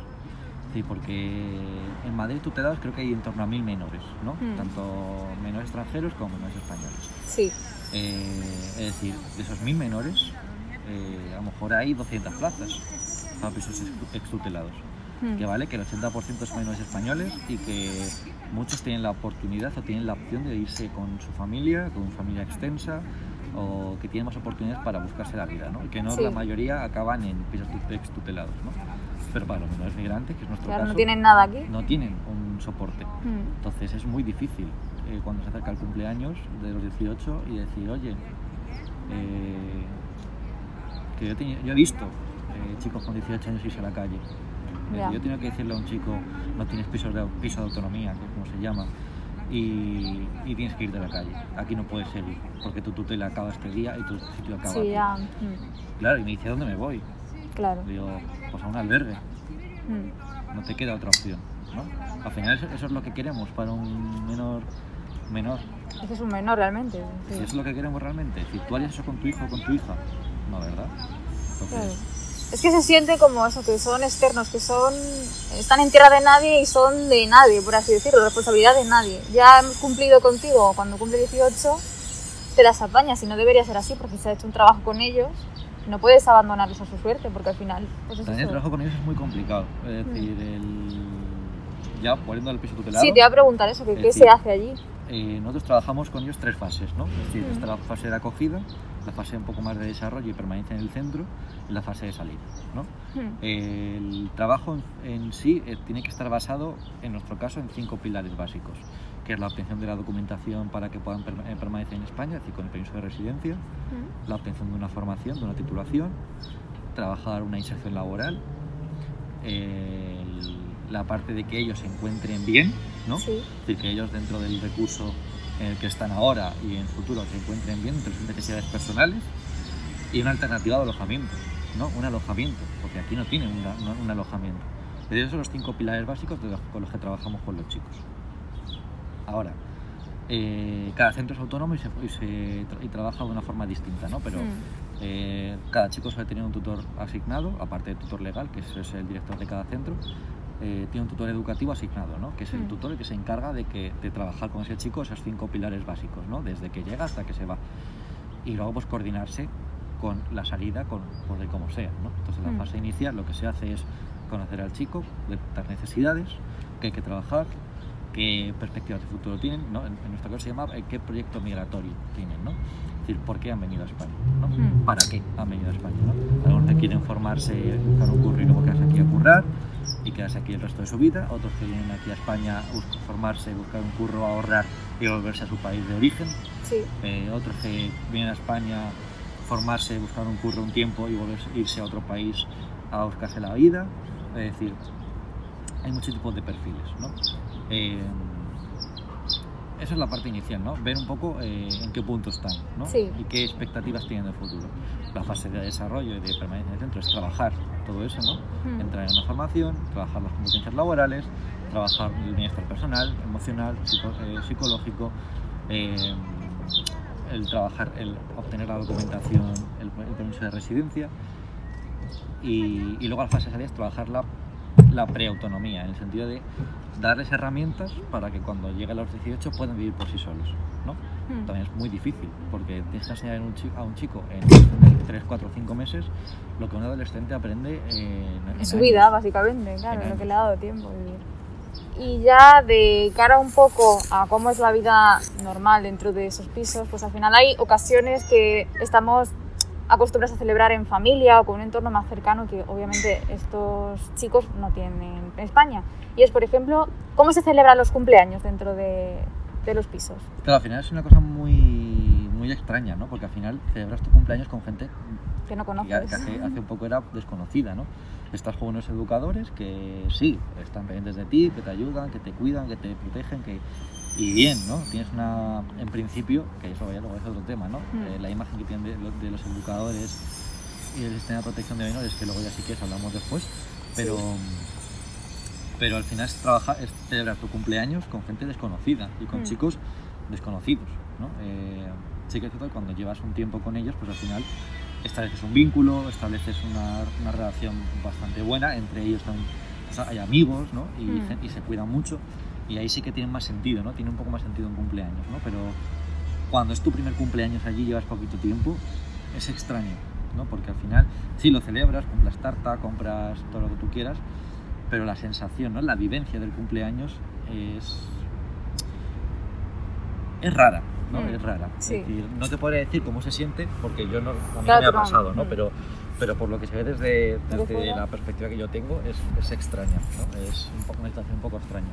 S4: Sí, porque en Madrid tutelados creo que hay en torno a mil menores, ¿no?
S3: Mm.
S4: Tanto menores extranjeros como menores españoles.
S3: sí.
S4: Eh, es decir, de esos mil menores, eh, a lo mejor hay 200 plazas para pisos ex- extutelados.
S3: mm,
S4: Que vale que el 80% son menores españoles y que muchos tienen la oportunidad o tienen la opción de irse con su familia, con una familia extensa o que tienen más oportunidades para buscarse la vida, ¿no? Y que no
S3: Sí.
S4: la mayoría acaban en pisos tu- extutelados, ¿no? Pero para los menores migrantes, que es nuestro
S3: Claro,
S4: caso,
S3: no tienen nada aquí.
S4: no tienen un soporte.
S3: Mm,
S4: Entonces es muy difícil eh, cuando se acerca el cumpleaños de los 18 y decir, oye, eh, que yo, tenía- yo he visto eh, chicos con 18 años irse a la calle. Yo tengo que decirle a un chico, no tienes piso de, piso de autonomía, que es como se llama, y, y tienes que ir de la calle. Aquí no puedes seguir, porque tu tutela acaba este día y tu sitio acaba
S3: Sí,
S4: aquí.
S3: mm,
S4: Claro, y me dice, ¿a dónde me voy?
S3: Claro.
S4: Digo, pues a un albergue,
S3: mm,
S4: no te queda otra opción, ¿no? Al final eso, eso es lo que queremos para un menor menor.
S3: Eso es un menor realmente. sí.
S4: Es lo que queremos realmente, si tú harías eso con tu hijo o con tu hija, no, ¿verdad? Entonces.
S3: Es que se siente como eso, que son externos, que son están en tierra de nadie y son de nadie, por así decirlo, responsabilidad de nadie. Ya hemos cumplido contigo, cuando cumple 18, te las apañas y no debería ser así porque se ha hecho un trabajo con ellos. No puedes abandonarlos a su suerte porque al final... Pues
S4: también el trabajo con ellos es muy complicado. Es decir, el... ya volviendo al piso tutelado,
S3: Sí, te iba a preguntar eso, que
S4: Es
S3: qué
S4: decir,
S3: se hace allí.
S4: eh, nosotros trabajamos con ellos tres fases, ¿no? Es decir,
S3: Mm.
S4: está la fase de acogida, la fase un poco más de desarrollo y permanencia en el centro, y la fase de salida, ¿no?
S3: Mm,
S4: El trabajo en, en sí eh, tiene que estar basado, en nuestro caso, en cinco pilares básicos, que es la obtención de la documentación para que puedan perma- eh, permanecer en España, es decir, con el permiso de residencia, la obtención de una formación, de una titulación, trabajar una inserción laboral, la parte de que ellos se encuentren bien, ¿no?
S3: Sí.
S4: Es decir, que ellos dentro del recurso en el que están ahora y en el futuro se encuentren bien entre sus necesidades personales y una alternativa de alojamiento, ¿no? Un alojamiento, porque aquí no tienen una- un alojamiento. Esos son los cinco pilares básicos de los- con los que trabajamos con los chicos. Ahora, eh, cada centro es autónomo y, se, y, se tra- y trabaja de una forma distinta, ¿no? Pero
S3: mm,
S4: eh, cada chico suele tener un tutor asignado, aparte del tutor legal, que es, el director de cada centro, eh, tiene un tutor educativo asignado, ¿no? que es el
S3: Mm.
S4: tutor que se encarga de, que, de trabajar con ese chico esos cinco pilares básicos, ¿no? desde que llega hasta que se va. Y luego pues coordinarse con la salida, con, con el como sea. ¿no? Entonces en
S3: Mm.
S4: la fase inicial lo que se hace es conocer al chico, detectar necesidades, que hay que trabajar, qué perspectivas de futuro tienen, ¿no? en, en nuestro caso se llama eh, qué proyecto migratorio tienen, ¿no? es decir, por qué han venido a España, ¿no?
S3: Mm.
S4: para qué han venido a España. ¿no? Algunos quieren formarse, buscar un curro y luego quedarse aquí a currar y quedarse aquí el resto de su vida, otros que vienen aquí a España a formarse, buscar un curro, ahorrar y volverse a su país de origen,
S3: sí.
S4: eh, otros que vienen a España formarse, buscar un curro un tiempo y volverse, irse a otro país a buscarse la vida, es decir, hay muchos tipos de perfiles, ¿no? Eh, esa es la parte inicial, ¿no? Ver un poco eh, en qué punto están, ¿no?
S3: Sí.
S4: Y qué expectativas tienen del futuro. La fase de desarrollo y de permanencia en el centro es trabajar todo eso, ¿no?
S3: Mm,
S4: Entrar en una formación, trabajar las competencias laborales, trabajar el bienestar personal, emocional, psico- eh, psicológico, eh, el trabajar, el obtener la documentación, el, el permiso de residencia y, y luego la fase de salida es trabajar la, la preautonomía, en el sentido de darles herramientas para que cuando lleguen a los 18 puedan vivir por sí solos. ¿no?
S3: mm.
S4: También es muy difícil porque tienes que enseñar a un chico, en 3, 4, 5 meses lo que un adolescente aprende en, en
S3: En su
S4: años.
S3: vida, básicamente, claro,
S4: En
S3: lo que le ha dado tiempo vivir. Y ya de cara un poco a cómo es la vida normal dentro de esos pisos, pues al final hay ocasiones que estamos acostumbrados a celebrar en familia o con un entorno más cercano que obviamente estos chicos no tienen en España. Y es, por ejemplo, cómo se celebran los cumpleaños dentro de, de los pisos.
S4: Claro, al final es una cosa muy, muy extraña, ¿no? Porque al final celebras tu cumpleaños con gente
S3: Que no
S4: que, que
S3: conoces.
S4: hace, hace un poco era desconocida, ¿no? Estás con unos educadores que sí, están pendientes de ti, que te ayudan, que te cuidan, que te protegen, que... Y bien, ¿no? Tienes una, en principio, que eso ya luego es otro tema, ¿no?
S3: Mm.
S4: Eh, la imagen que tienen de, lo- de los educadores y el sistema de protección de menores, que luego ya sí que es, hablamos después, pero, pero al final es, trabajar, es celebrar tu cumpleaños con gente desconocida y con
S3: Mm.
S4: chicos desconocidos, ¿no? Eh, sí que es cierto cuando llevas un tiempo con ellos, pues al final estableces un vínculo, estableces una, una relación bastante buena, entre ellos también o sea, hay amigos, ¿no? Y,
S3: Mm.
S4: y se cuidan mucho, y ahí sí que tiene más sentido, ¿no? Tiene un poco más sentido un cumpleaños, ¿no? Pero cuando es tu primer cumpleaños allí, llevas poquito tiempo, es extraño, ¿no? Porque al final sí lo celebras, compras tarta, compras todo lo que tú quieras, pero la sensación, ¿no? La vivencia del cumpleaños es es rara, ¿no?
S3: Mm,
S4: Es rara.
S3: sí.
S4: Es decir, no te podría decir cómo se siente porque yo no, a mí
S3: Claro,
S4: me ha pasado, ¿no?
S3: mm.
S4: Pero, pero por lo que se ve desde,
S3: Desde
S4: la perspectiva que yo tengo es, es extraña, ¿no? Es un poco, una situación un poco extraña.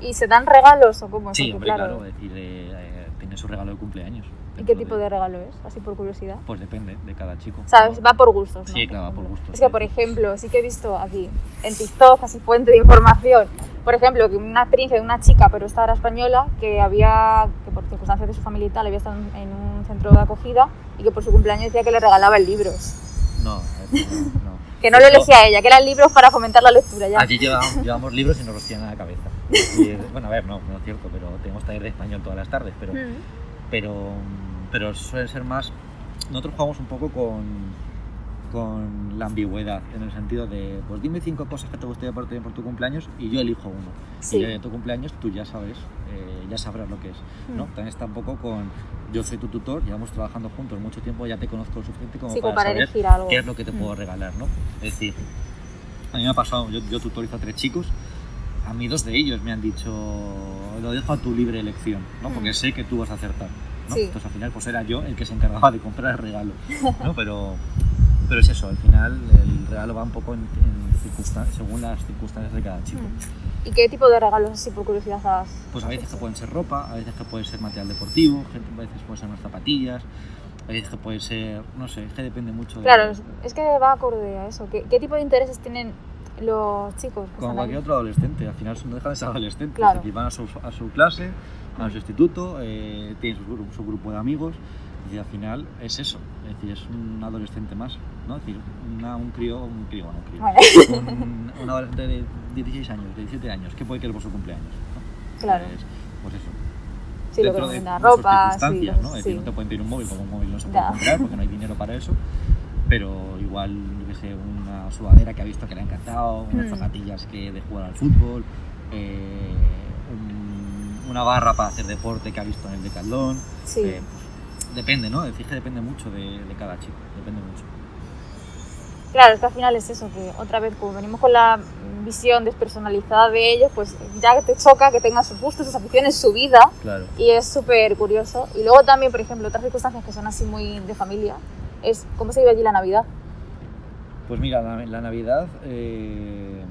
S3: ¿Y se dan regalos o cómo?
S4: Sí, hombre, claro, decir, eh, eh, tiene su regalo de cumpleaños.
S3: ¿Y qué tipo de regalo es? Así por curiosidad.
S4: Pues depende de cada chico.
S3: O sea,
S4: ¿no?
S3: va por gustos, ¿no?
S4: Sí, claro, va por gustos.
S3: Es que, por ejemplo, sí que he visto aquí en TikTok, así fuente de información, por ejemplo, que una experiencia de una chica, pero esta era española, que había, que por circunstancias de su familia y tal, había estado en un centro de acogida y que por su cumpleaños decía que le regalaban libros.
S4: No, es- no, no.
S3: Que no lo elegía ella, que eran libros para fomentar la lectura ya.
S4: Allí llevamos, llevamos libros y nos los tiran a la cabeza. Y, bueno, a ver, no, no es cierto, pero tenemos taller de español todas las tardes, pero,
S3: Mm.
S4: pero, pero suele ser más... Nosotros jugamos un poco con, con la ambigüedad, en el sentido de, pues dime cinco cosas que te gustaría por, por tu cumpleaños y yo elijo uno.
S3: Sí.
S4: Y ya de tu cumpleaños tú ya sabes, eh, ya sabrás lo que es. ¿no?
S3: Mm.
S4: También está un poco con, yo soy tu tutor, llevamos trabajando juntos mucho tiempo, ya te conozco lo suficiente como
S3: Sí,
S4: para,
S3: para
S4: saber
S3: elegir algo.
S4: qué es lo que te
S3: Mm.
S4: puedo regalar, ¿no? Es decir, a mí me ha pasado, yo, yo tutorizo a tres chicos, a mí dos de ellos me han dicho, lo dejo a tu libre elección, ¿no? Porque
S3: Mm.
S4: sé que tú vas a acertar, ¿no?
S3: Sí.
S4: Entonces al final pues era yo el que se encargaba de comprar el regalo, ¿no? Pero, pero es eso, al final el regalo va un poco en, en circunstan- según las circunstancias de cada chico.
S3: Mm. ¿Y qué tipo de regalos, así por curiosidad, has
S4: Pues a veces que pueden ser ropa, a veces que puede ser material deportivo, a veces pueden ser unas zapatillas, a veces que puede ser, no sé, es que depende mucho de...
S3: Claro, es- que va acorde a eso. ¿Qué, qué tipo de intereses tienen los chicos?
S4: Como cualquier
S3: ahí?
S4: otro adolescente, al final no dejan de ser adolescentes,
S3: Claro.
S4: van a su, a su clase, a su instituto, eh, tienen su, su grupo de amigos, y al final es eso, es decir, es un adolescente más, ¿no? Es decir, una- un crío, un crío, bueno, un crío,
S3: Vale.
S4: un, un adolescente de 16 años, de 17 años, ¿qué puede querer por su cumpleaños? ¿no?
S3: Claro.
S4: Pues, pues eso.
S3: Sí, lo que
S4: dentro de, sus
S3: ropa, sí,
S4: ¿no? Es decir,
S3: sí.
S4: no te pueden pedir un móvil porque un móvil no se puede
S3: Ya.
S4: comprar porque no hay dinero para eso, pero igual, yo sé, una sudadera que ha visto que le ha encantado, unas
S3: Hmm.
S4: zapatillas que de jugar al fútbol, eh, un- una barra para hacer deporte que ha visto en el decaldón,
S3: Sí.
S4: eh, depende, ¿no? Es que depende mucho de, de cada chico, depende mucho.
S3: Claro, es que al final es eso, que otra vez, como venimos con la visión despersonalizada de ellos, pues ya te choca que tengan sus gustos, sus aficiones, su vida,
S4: Claro.
S3: y es súper curioso. Y luego también, por ejemplo, otras circunstancias que son así muy de familia, es cómo se vive allí la Navidad.
S4: Pues mira, la, la Navidad, eh,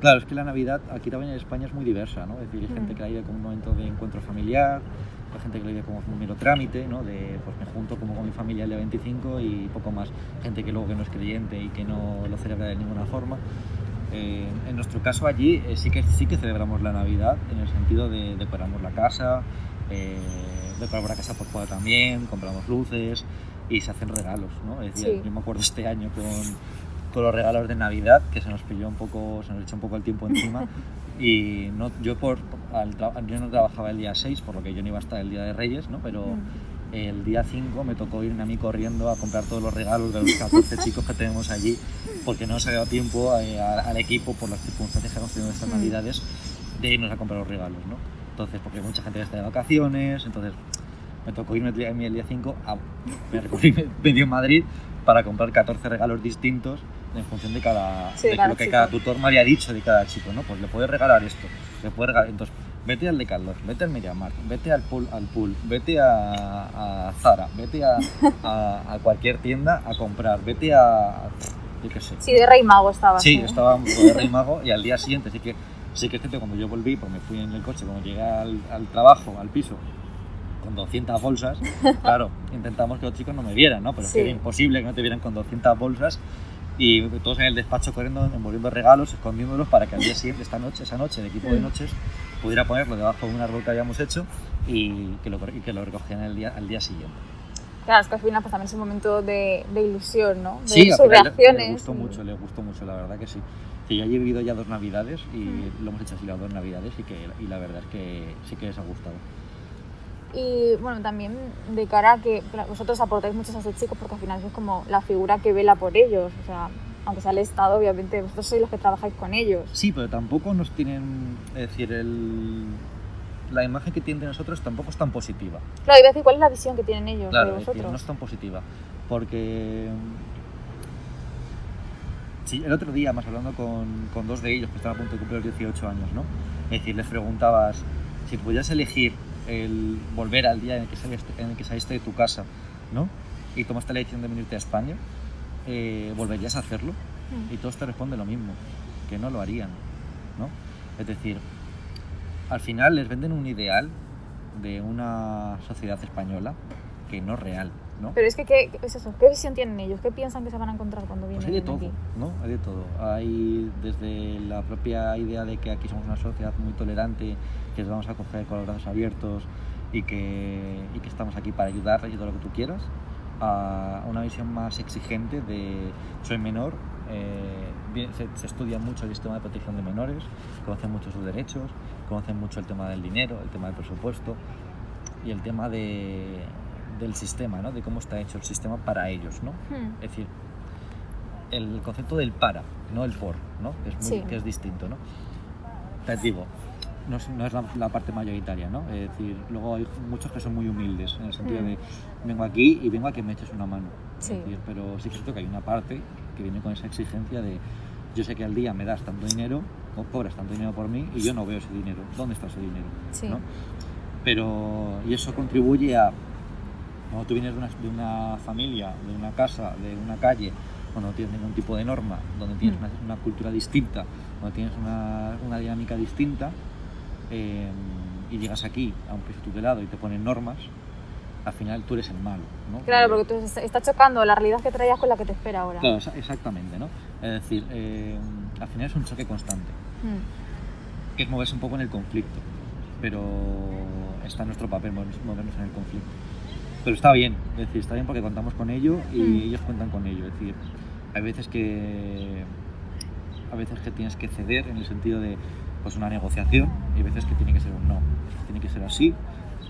S4: claro, es que la Navidad aquí también en España es muy diversa, ¿no? Es decir, hay gente
S3: Mm.
S4: que la vive como un momento de encuentro familiar, hay gente que lo vive como un mero trámite, ¿no? De, pues me junto como con mi familia el día 25 y poco más. Gente que luego que no es creyente y que no lo celebra de ninguna forma. Eh, en nuestro caso allí eh, sí, que, sí que celebramos la Navidad en el sentido de decoramos la casa, eh, decoramos la casa por fuera también, compramos luces y se hacen regalos, ¿no? Es decir,
S3: Sí.
S4: yo me acuerdo este año con, con los regalos de Navidad que se nos pilló un poco, se nos echó un poco el tiempo encima y no, yo por al yo no trabajaba el día 6 por lo que yo no iba a estar el día de Reyes, ¿no? Pero
S3: Mm.
S4: el día 5 me tocó irme a mí corriendo a comprar todos los regalos de los 14 chicos que tenemos allí porque no se ha dado tiempo eh, a- al equipo por las circunstancias que hemos tenido estas
S3: Mm.
S4: navidades de irnos a comprar los regalos, ¿no? Entonces, porque mucha gente ya está de vacaciones, entonces me tocó irme el día, a mí el día 5, a, me recorrí medio Madrid para comprar 14 regalos distintos en función de cada
S3: Sí, de
S4: de
S3: cada
S4: lo que
S3: chico.
S4: cada tutor me había dicho de cada chico, ¿no? Pues le puedes regalar esto, le puedes regalar, entonces vete al Decathlon, vete al MediaMarkt, vete al pool, al pool vete a, a Zara, vete a, a, a cualquier tienda a comprar, vete a, yo qué sé.
S3: Sí, de Rey Mago estaba.
S4: Sí,
S3: ¿no?
S4: estaba de Rey Mago y al día siguiente sí que sí que es cierto, cuando yo volví, pues me fui en el coche, cuando llegué al, al trabajo, al piso, con 200 bolsas, claro, intentamos que los chicos no me vieran, ¿no? Pero es que
S3: Sí.
S4: era imposible que no te vieran con 200 bolsas y todos en el despacho corriendo, envolviendo regalos, escondiéndolos para que al día siguiente, esta noche, esa noche, el equipo de
S3: Mm.
S4: noches pudiera ponerlo debajo de un árbol que habíamos hecho y que lo, y que lo recogían el día, al día siguiente.
S3: Claro, es que al final pues, también es un momento de, de ilusión, ¿no? De
S4: Sí,
S3: sus reacciones.
S4: le gustó
S3: y-
S4: mucho, le gustó mucho, la verdad que sí. Sí, yo he vivido ya dos navidades y lo hemos hecho así las dos navidades y, que, y la verdad es que sí que les ha gustado.
S3: Y bueno, también de cara a que vosotros aportáis mucho a esos chicos porque al final es como la figura que vela por ellos. O sea, aunque sea el Estado, obviamente vosotros sois los que trabajáis con ellos.
S4: Sí, pero tampoco nos tienen, es decir, el, la imagen que tienen de nosotros tampoco es tan positiva.
S3: Claro, iba a decir, ¿cuál es la visión que tienen ellos
S4: Claro,
S3: de
S4: es decir,
S3: vosotros?
S4: no es tan positiva. Porque. Sí, el otro día, más hablando con, con dos de ellos que estaban a punto de cumplir los 18 años, ¿no? Es decir, les preguntabas si pudieras elegir el volver al día en el que saliste, en el que saliste de tu casa, ¿no? Y tomaste la decisión de venirte a España, eh, ¿volverías a hacerlo?
S3: Mm.
S4: Y todos te responden lo mismo, que no lo harían, ¿no? Es decir, al final les venden un ideal de una sociedad española que no es real, ¿no?
S3: Pero es que, ¿qué, es eso? ¿Qué visión tienen ellos? ¿Qué piensan que se van a encontrar cuando vienen
S4: Pues hay de todo,
S3: aquí?
S4: ¿no? Hay de todo. Hay desde la propia idea de que aquí somos una sociedad muy tolerante, que les vamos a coger con los brazos abiertos y que, y que estamos aquí para ayudar y todo lo que tú quieras, a una visión más exigente de soy menor, eh, se estudia mucho el sistema de protección de menores, conocen mucho sus derechos, conocen mucho el tema del dinero, el tema del presupuesto y el tema de, del sistema, ¿no? de cómo está hecho el sistema para ellos. ¿no?
S3: Hmm.
S4: Es decir, el concepto del para, no el por, ¿no? Que es, muy,
S3: Sí.
S4: que es distinto, ¿no? Te digo, no es, no es la, la parte mayoritaria, ¿no? Es decir, luego hay muchos que son muy humildes, en el sentido
S3: Mm.
S4: de vengo aquí y vengo a que me eches una mano.
S3: Sí.
S4: Es decir, pero sí que es cierto que hay una parte que viene con esa exigencia de yo sé que al día me das tanto dinero, o cobras tanto dinero por mí y yo no veo ese dinero. ¿Dónde está ese dinero?
S3: Sí.
S4: ¿no? Pero, y eso contribuye a, cuando tú vienes de una, de una familia, de una casa, de una calle, donde no tienes ningún tipo de norma, donde tienes
S3: Mm.
S4: una, una cultura distinta, donde tienes una, una dinámica distinta, eh, y llegas aquí a un piso tutelado y te ponen normas, al final tú eres el malo. ¿no?
S3: Claro, porque tú est- está chocando la realidad que traías con la que te espera ahora.
S4: Claro, exa- exactamente, ¿no? Es decir, eh, al final es un choque constante
S3: Hmm.
S4: que es moverse un poco en el conflicto, pero está en nuestro papel movernos en el conflicto. Pero está bien, es decir, está bien porque contamos con ello y
S3: Mm.
S4: ellos cuentan con ello. Es decir, hay veces que a veces que tienes que ceder en el sentido de pues una negociación y hay veces que tiene que ser un no, tiene que ser así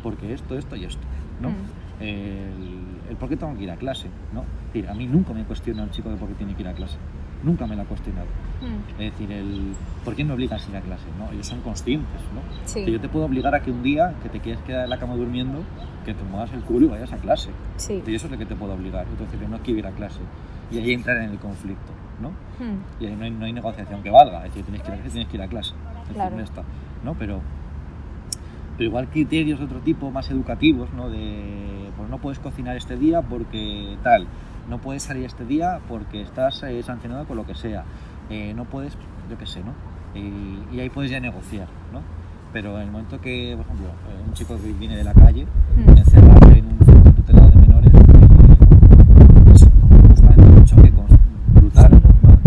S4: porque esto, esto y esto, ¿no?
S3: Mm.
S4: El, el por qué tengo que ir a clase, ¿no? Es decir, a mí nunca me cuestiona el chico de por qué tiene que ir a clase, nunca me lo ha cuestionado.
S3: Hmm.
S4: Es decir, el ¿por qué me obligas a ir a clase? ¿no? Ellos son conscientes, ¿no?
S3: Sí.
S4: Que yo te puedo obligar a que un día que te quieres quedar en la cama durmiendo, que te muevas el culo y vayas a clase.
S3: Sí.
S4: Y eso es lo que te puedo obligar. Entonces yo no quiero ir a clase. Y ahí entrar en el conflicto, ¿no?
S3: Hmm.
S4: Y ahí no hay, no hay negociación que valga. Es decir, tienes que ir a clase, tienes que ir a clase. Es decir,
S3: Claro.
S4: está, ¿no? Pero, pero igual criterios de otro tipo, más educativos, ¿no? De, pues no puedes cocinar este día porque tal. No puedes salir este día porque estás eh, sancionado con lo que sea. Eh, no puedes, yo qué sé, ¿no? Y, y ahí puedes ya negociar, ¿no? Pero en el momento que, por ejemplo, eh, un chico que viene de la calle,
S3: Hmm.
S4: encerrado en un centro tutelado de menores, es justamente un choque brutal, ¿no?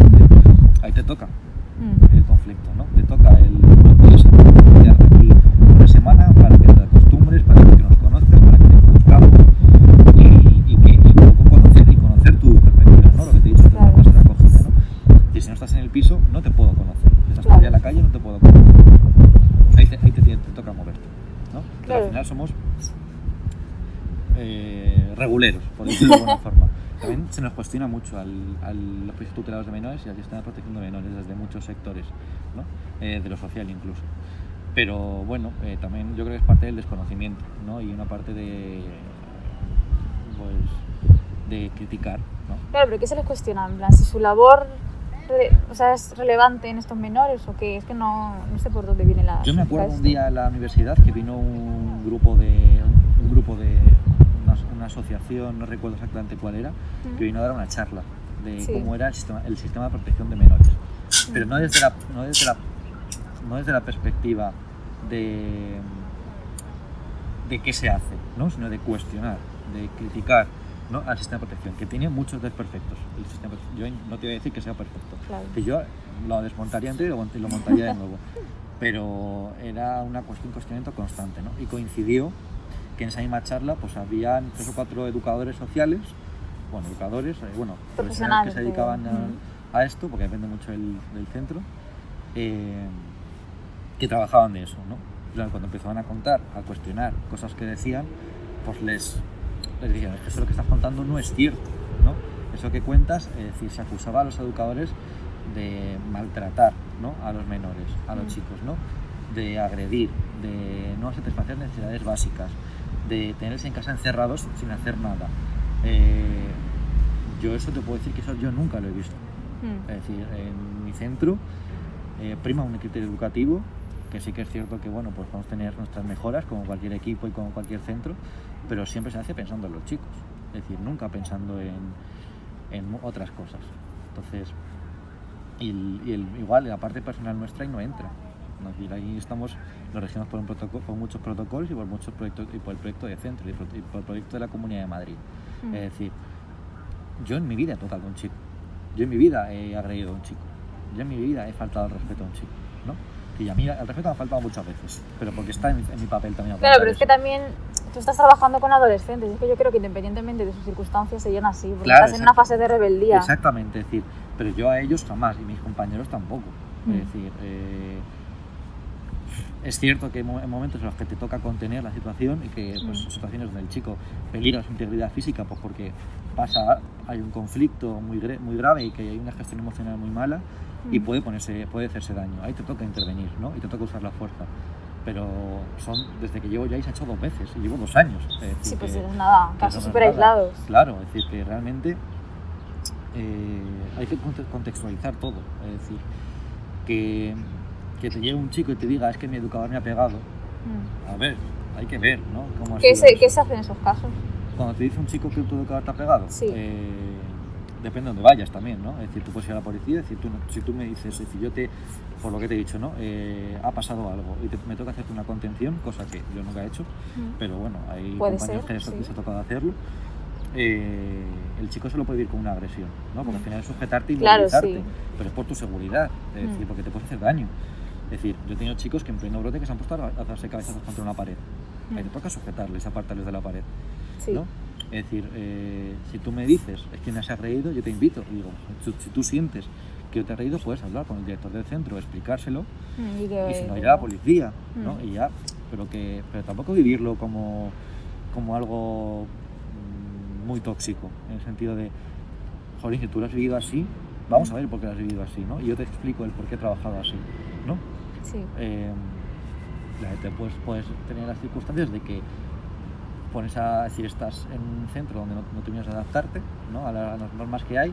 S4: Ahí te toca
S3: Hmm.
S4: el conflicto, ¿no? Te toca el no puedes quedarte aquí una semana para que te acostumbres, para que nos conozcas, para que te conozcamos y, y que y un poco conocer y conocer tus perspectivas, ¿no? Lo que te he dicho,
S3: Claro.
S4: te de acogida, ¿no? Y si no estás en el piso, no te puedo conocer. Si estás
S3: Claro.
S4: todavía en la calle, no te puedo conocer. Ahí te, ahí te, tiene- te toca moverte, ¿no? Pero
S3: Claro.
S4: al final somos eh, reguleros, por decirlo de alguna forma. También se nos cuestiona mucho al, al los pisos tutelados de menores y al sistema de protección de menores desde muchos sectores, ¿no? Eh, de lo social incluso. Pero bueno, eh, también yo creo que es parte del desconocimiento ¿no? y una parte de, pues, de criticar. ¿no?
S3: Claro, pero ¿qué se les cuestiona? En plan, si su labor o sea, es relevante en estos menores o qué, es que no, no sé por dónde viene la...
S4: Yo me acuerdo un día en la universidad que vino un grupo de un grupo de una, una asociación, no recuerdo exactamente cuál era, que vino a dar una charla de
S3: Sí.
S4: cómo era el sistema, el sistema de protección de menores. Pero no desde la, no desde la, no desde la perspectiva de, de qué se hace, ¿no? sino de cuestionar, de criticar ¿no? al sistema de protección, que tiene muchos desperfectos. El sistema, yo no te voy a decir que sea perfecto,
S3: Claro.
S4: que yo lo desmontaría entero y lo, montaría de nuevo. Pero era una cuestión, un cuestionamiento constante, ¿no? Y coincidió que en esa misma charla pues habían tres o cuatro educadores sociales, bueno, educadores, eh, bueno, profesionales que se dedicaban a, a esto, porque depende mucho del, del centro, eh, que trabajaban de eso, ¿no? Claro, cuando empezaban a contar, a cuestionar cosas que decían, pues les, les es que eso lo que estás contando no es cierto, ¿no? Eso que cuentas, es decir, se acusaba a los educadores de maltratar ¿no? a los menores, a los
S3: Mm.
S4: chicos, ¿no? De agredir, de no satisfacer necesidades básicas, de tenerse en casa encerrados sin hacer nada. Eh, yo eso te puedo decir que eso yo nunca lo he visto.
S3: Hmm.
S4: Es decir, en mi centro eh, prima un criterio educativo, que sí que es cierto que bueno, pues podemos tener nuestras mejoras como cualquier equipo y como cualquier centro, pero siempre se hace pensando en los chicos, es decir, nunca pensando en, en otras cosas. Entonces, y, el- y el- igual la parte personal nuestra ahí no entra. Es decir, ahí estamos, lo regimos por, un protocolo, por muchos protocolos y por muchos proyectos y por el proyecto de centro y por, y por el proyecto de la Comunidad de Madrid.
S3: Mm.
S4: Es decir, yo en mi vida he tocado a un chico, yo en mi vida he agredido a un chico, yo en mi vida he faltado al respeto a un chico, ¿no? Y a mí el respeto me ha faltado muchas veces, pero porque está en, mi- en mi papel también.
S3: Claro, pero es que también tú estás trabajando con adolescentes. Es que yo creo que independientemente de sus circunstancias serían así. Porque
S4: Claro,
S3: estás en una fase de rebeldía.
S4: Exactamente, es decir, pero yo a ellos jamás y mis compañeros tampoco.
S3: Mm.
S4: Es decir, eh, es cierto que hay mo- hay momentos en los que te toca contener la situación y que pues,
S3: Mm.
S4: situaciones donde el chico peligra su integridad física pues porque pasa, hay un conflicto muy, muy grave y que hay una gestión emocional muy mala y
S3: Mm.
S4: puede ponerse, puede hacerse daño. Ahí te toca intervenir, ¿no? Y te toca usar la fuerza. Pero son, desde que llevo ya se ha hecho dos veces y llevo dos años.
S3: Sí, pues
S4: que-
S3: es nada. Casos súper aislados.
S4: Claro, es decir, que realmente eh, hay que conte- contextualizar todo. Es decir, que, que te llegue un chico y te diga es que mi educador me ha pegado.
S3: Mm.
S4: A ver, hay que ver, ¿no? ¿Cómo
S3: ¿Qué, se,
S4: eso.
S3: ¿Qué se hace en esos casos?
S4: Cuando te dice un chico que tu educador te ha pegado,
S3: Sí.
S4: eh, depende de dónde vayas también, ¿no? Es decir, tú puedes ir a la policía y decir, tú, si tú me dices, es decir, yo te, por lo que te he dicho, ¿no? Eh, ha pasado algo y te- me toca hacerte una contención, cosa que yo nunca he hecho,
S3: Mm.
S4: pero bueno, hay compañeros
S3: ser,
S4: que eso-
S3: sí.
S4: ha tocado hacerlo. eh, el chico se lo puede ir con una agresión, ¿no? Porque al
S3: Mm.
S4: final es sujetarte y
S3: Claro,
S4: movilizarte,
S3: sí.
S4: pero es por tu seguridad, es
S3: Mm.
S4: decir, porque te puedes hacer daño. Es decir, yo he tenido chicos que en pleno brote que se han puesto a hacerse cabezazos contra una pared. Ahí te
S3: Mm.
S4: toca sujetarles, apartarles de la pared,
S3: Sí.
S4: ¿no? Es decir, eh, si tú me dices, es que me has reído, yo te invito. Digo, si, si tú sientes que yo te he reído, puedes hablar con el director del centro, explicárselo
S3: Mm, y que-
S4: y si no ir a la policía, ¿no?
S3: Mm.
S4: Y ya, pero que pero tampoco vivirlo como, como algo muy tóxico, en el sentido de, joder, si tú lo has vivido así, vamos a ver por qué lo has vivido así, ¿no? Y yo te explico el por qué he trabajado así, ¿no?
S3: Sí.
S4: Eh, la gente, pues, puedes tener las circunstancias de que pones a decir, estás en un centro donde no, no terminas de adaptarte ¿no? a, la- a las normas que hay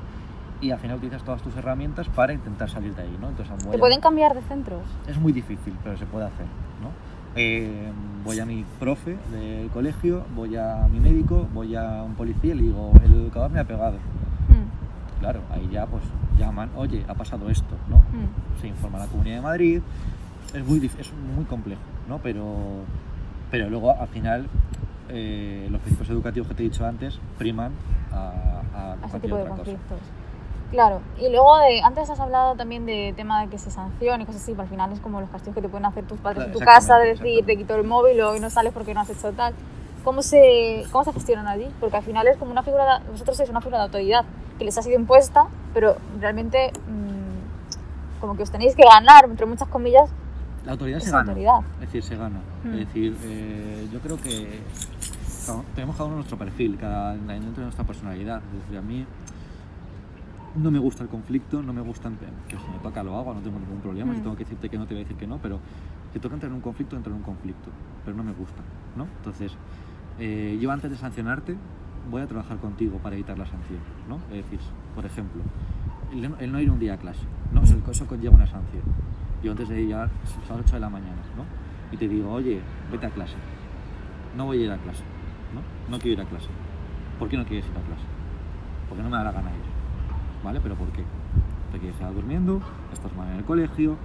S4: y al final utilizas todas tus herramientas para intentar salir de ahí, ¿no? Entonces,
S3: ¿Te
S4: a-
S3: pueden cambiar de centros?
S4: es muy difícil, pero se puede hacer, ¿no? Eh, voy a mi profe del colegio, voy a mi médico, voy a un policía y le digo, el educador me ha pegado.
S3: Mm,
S4: Claro, ahí ya pues llaman, oye, ha pasado esto, ¿no?
S3: mm.
S4: Se informa a la Comunidad de Madrid, es muy, es muy complejo, ¿no? Pero, pero luego al final eh, los principios educativos que te he dicho antes priman a, a
S3: a ese tipo de
S4: otra cosa.
S3: conflictos. Claro, y luego de, antes has hablado también de tema de que se sancione y cosas así, pero al final es como los castigos que te pueden hacer tus padres
S4: Claro,
S3: en tu casa, de decir, te quito el móvil o hoy no sales porque no has hecho tal. ¿Cómo se, ¿Cómo se gestionan allí? Porque al final es como una figura, de- vosotros sois una figura de autoridad que les ha sido impuesta, pero realmente mm, como que os tenéis que ganar, entre muchas comillas,
S4: La autoridad se
S3: esa
S4: gana.
S3: autoridad.
S4: Es decir, se gana.
S3: Mm.
S4: Es decir, eh, yo creo que tenemos cada uno nuestro perfil, cada dentro de nuestra personalidad. Es decir, a mí no me gusta el conflicto, no me gusta que si me toca lo hago, no tengo ningún problema. Si
S3: Mm.
S4: tengo que decirte que no, te voy a decir que no, pero si toca entrar en un conflicto, entro en un conflicto. Pero no me gusta, ¿no? Entonces, eh, yo antes de sancionarte, voy a trabajar contigo para evitar la sanción, ¿no? Es decir, por ejemplo, el, no- ir un día a clase, ¿no? Eso, eso conlleva una sanción. Yo antes de ir a, son las 8 de la mañana, ¿no? Y te digo, oye, vete a clase. No voy a ir a clase, ¿no? No quiero ir a clase. ¿Por qué no quieres ir a clase? Porque no me da la gana ir. ¿Vale? ¿Pero por qué? Te quieres quedar durmiendo, estás mal en el colegio,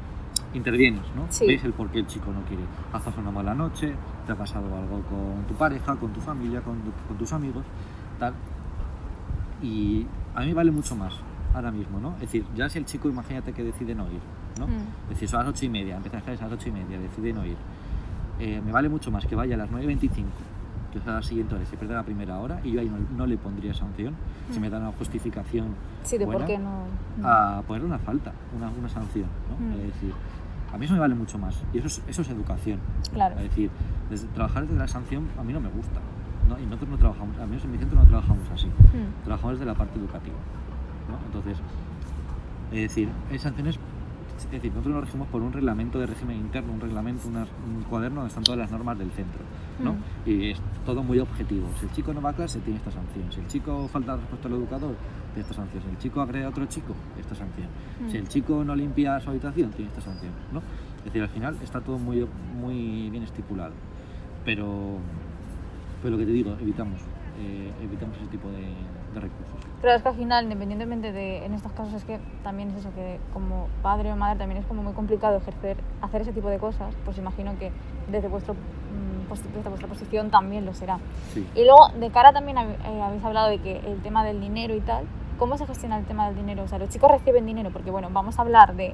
S4: intervienes, ¿no?
S3: Sí.
S4: Veis el por qué el chico no quiere. Pasado una mala noche, te ha pasado algo con tu pareja, con tu familia, con, con tus amigos, tal. Y a mí vale mucho más ahora mismo, ¿no? Es decir, ya si el chico, imagínate que decide no ir, ¿no?
S3: Mm.
S4: Es decir, son las ocho y media, empieza a clases a las ocho y media, decide no ir. Eh, me vale mucho más que vaya a las 9.25, que es a la siguiente hora, se pierde la primera hora, y yo ahí no, no le pondría sanción, si
S3: Mm.
S4: me dan una justificación
S3: Sí, de
S4: buena,
S3: por qué no. no.
S4: a ponerle una falta, una, una sanción, ¿no?
S3: Mm.
S4: Es decir, a mí eso me vale mucho más, y eso es, eso es educación.
S3: Claro.
S4: Es decir, desde, trabajar desde la sanción a mí no me gusta, ¿no? Y nosotros no trabajamos, al menos en mi centro no trabajamos así
S3: Mm.
S4: trabajamos desde la parte educativa. Entonces, es decir, hay sanciones, es decir, nosotros nos regimos por un reglamento de régimen interno, un reglamento, un cuaderno donde están todas las normas del centro. ¿no?
S3: Mm.
S4: Y es todo muy objetivo. Si el chico no va a clase, tiene esta sanción. Si el chico falta al respeto al educador, tiene esta sanción. Si el chico agrede a otro chico, esta sanción.
S3: Mm.
S4: Si el chico no limpia su habitación, tiene esta sanción. ¿no? Es decir, al final está todo muy, muy bien estipulado. Pero, pero lo que te digo, evitamos, eh, evitamos ese tipo de, de recursos.
S3: Pero es que al final, independientemente de, en estos casos, es que también es eso, que como padre o madre también es como muy complicado ejercer, hacer ese tipo de cosas, pues imagino que desde, vuestro, mm, desde vuestra posición también lo será.
S4: Sí.
S3: Y luego, de cara también, eh, habéis hablado de que el tema del dinero y tal, ¿cómo se gestiona el tema del dinero? O sea, los chicos reciben dinero, porque bueno, vamos a hablar de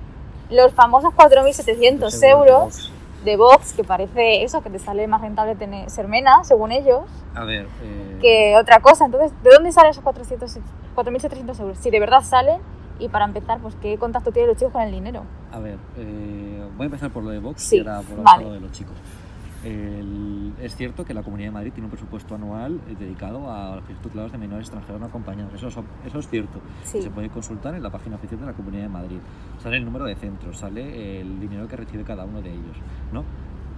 S3: los famosos 4.700
S4: Seguro
S3: euros de Vox, que parece eso, que te sale más rentable tener, ser mena, según ellos,
S4: que- A ver, eh,
S3: que otra cosa. Entonces, ¿de dónde salen esos 400 4.700 euros? Si de verdad salen, y para empezar, pues ¿qué contacto tienen los chicos con el dinero?
S4: a ver, eh, voy a empezar por lo de Vox
S3: Sí,
S4: y ahora por
S3: vale.
S4: lo de los chicos. El- es cierto que la Comunidad de Madrid tiene un presupuesto anual eh, dedicado a los tutelados de menores extranjeros no acompañados. Eso, es- eso es cierto.
S3: Sí.
S4: Se puede consultar en la página oficial de la Comunidad de Madrid. Sale el número de centros, sale el dinero que recibe cada uno de ellos. ¿no?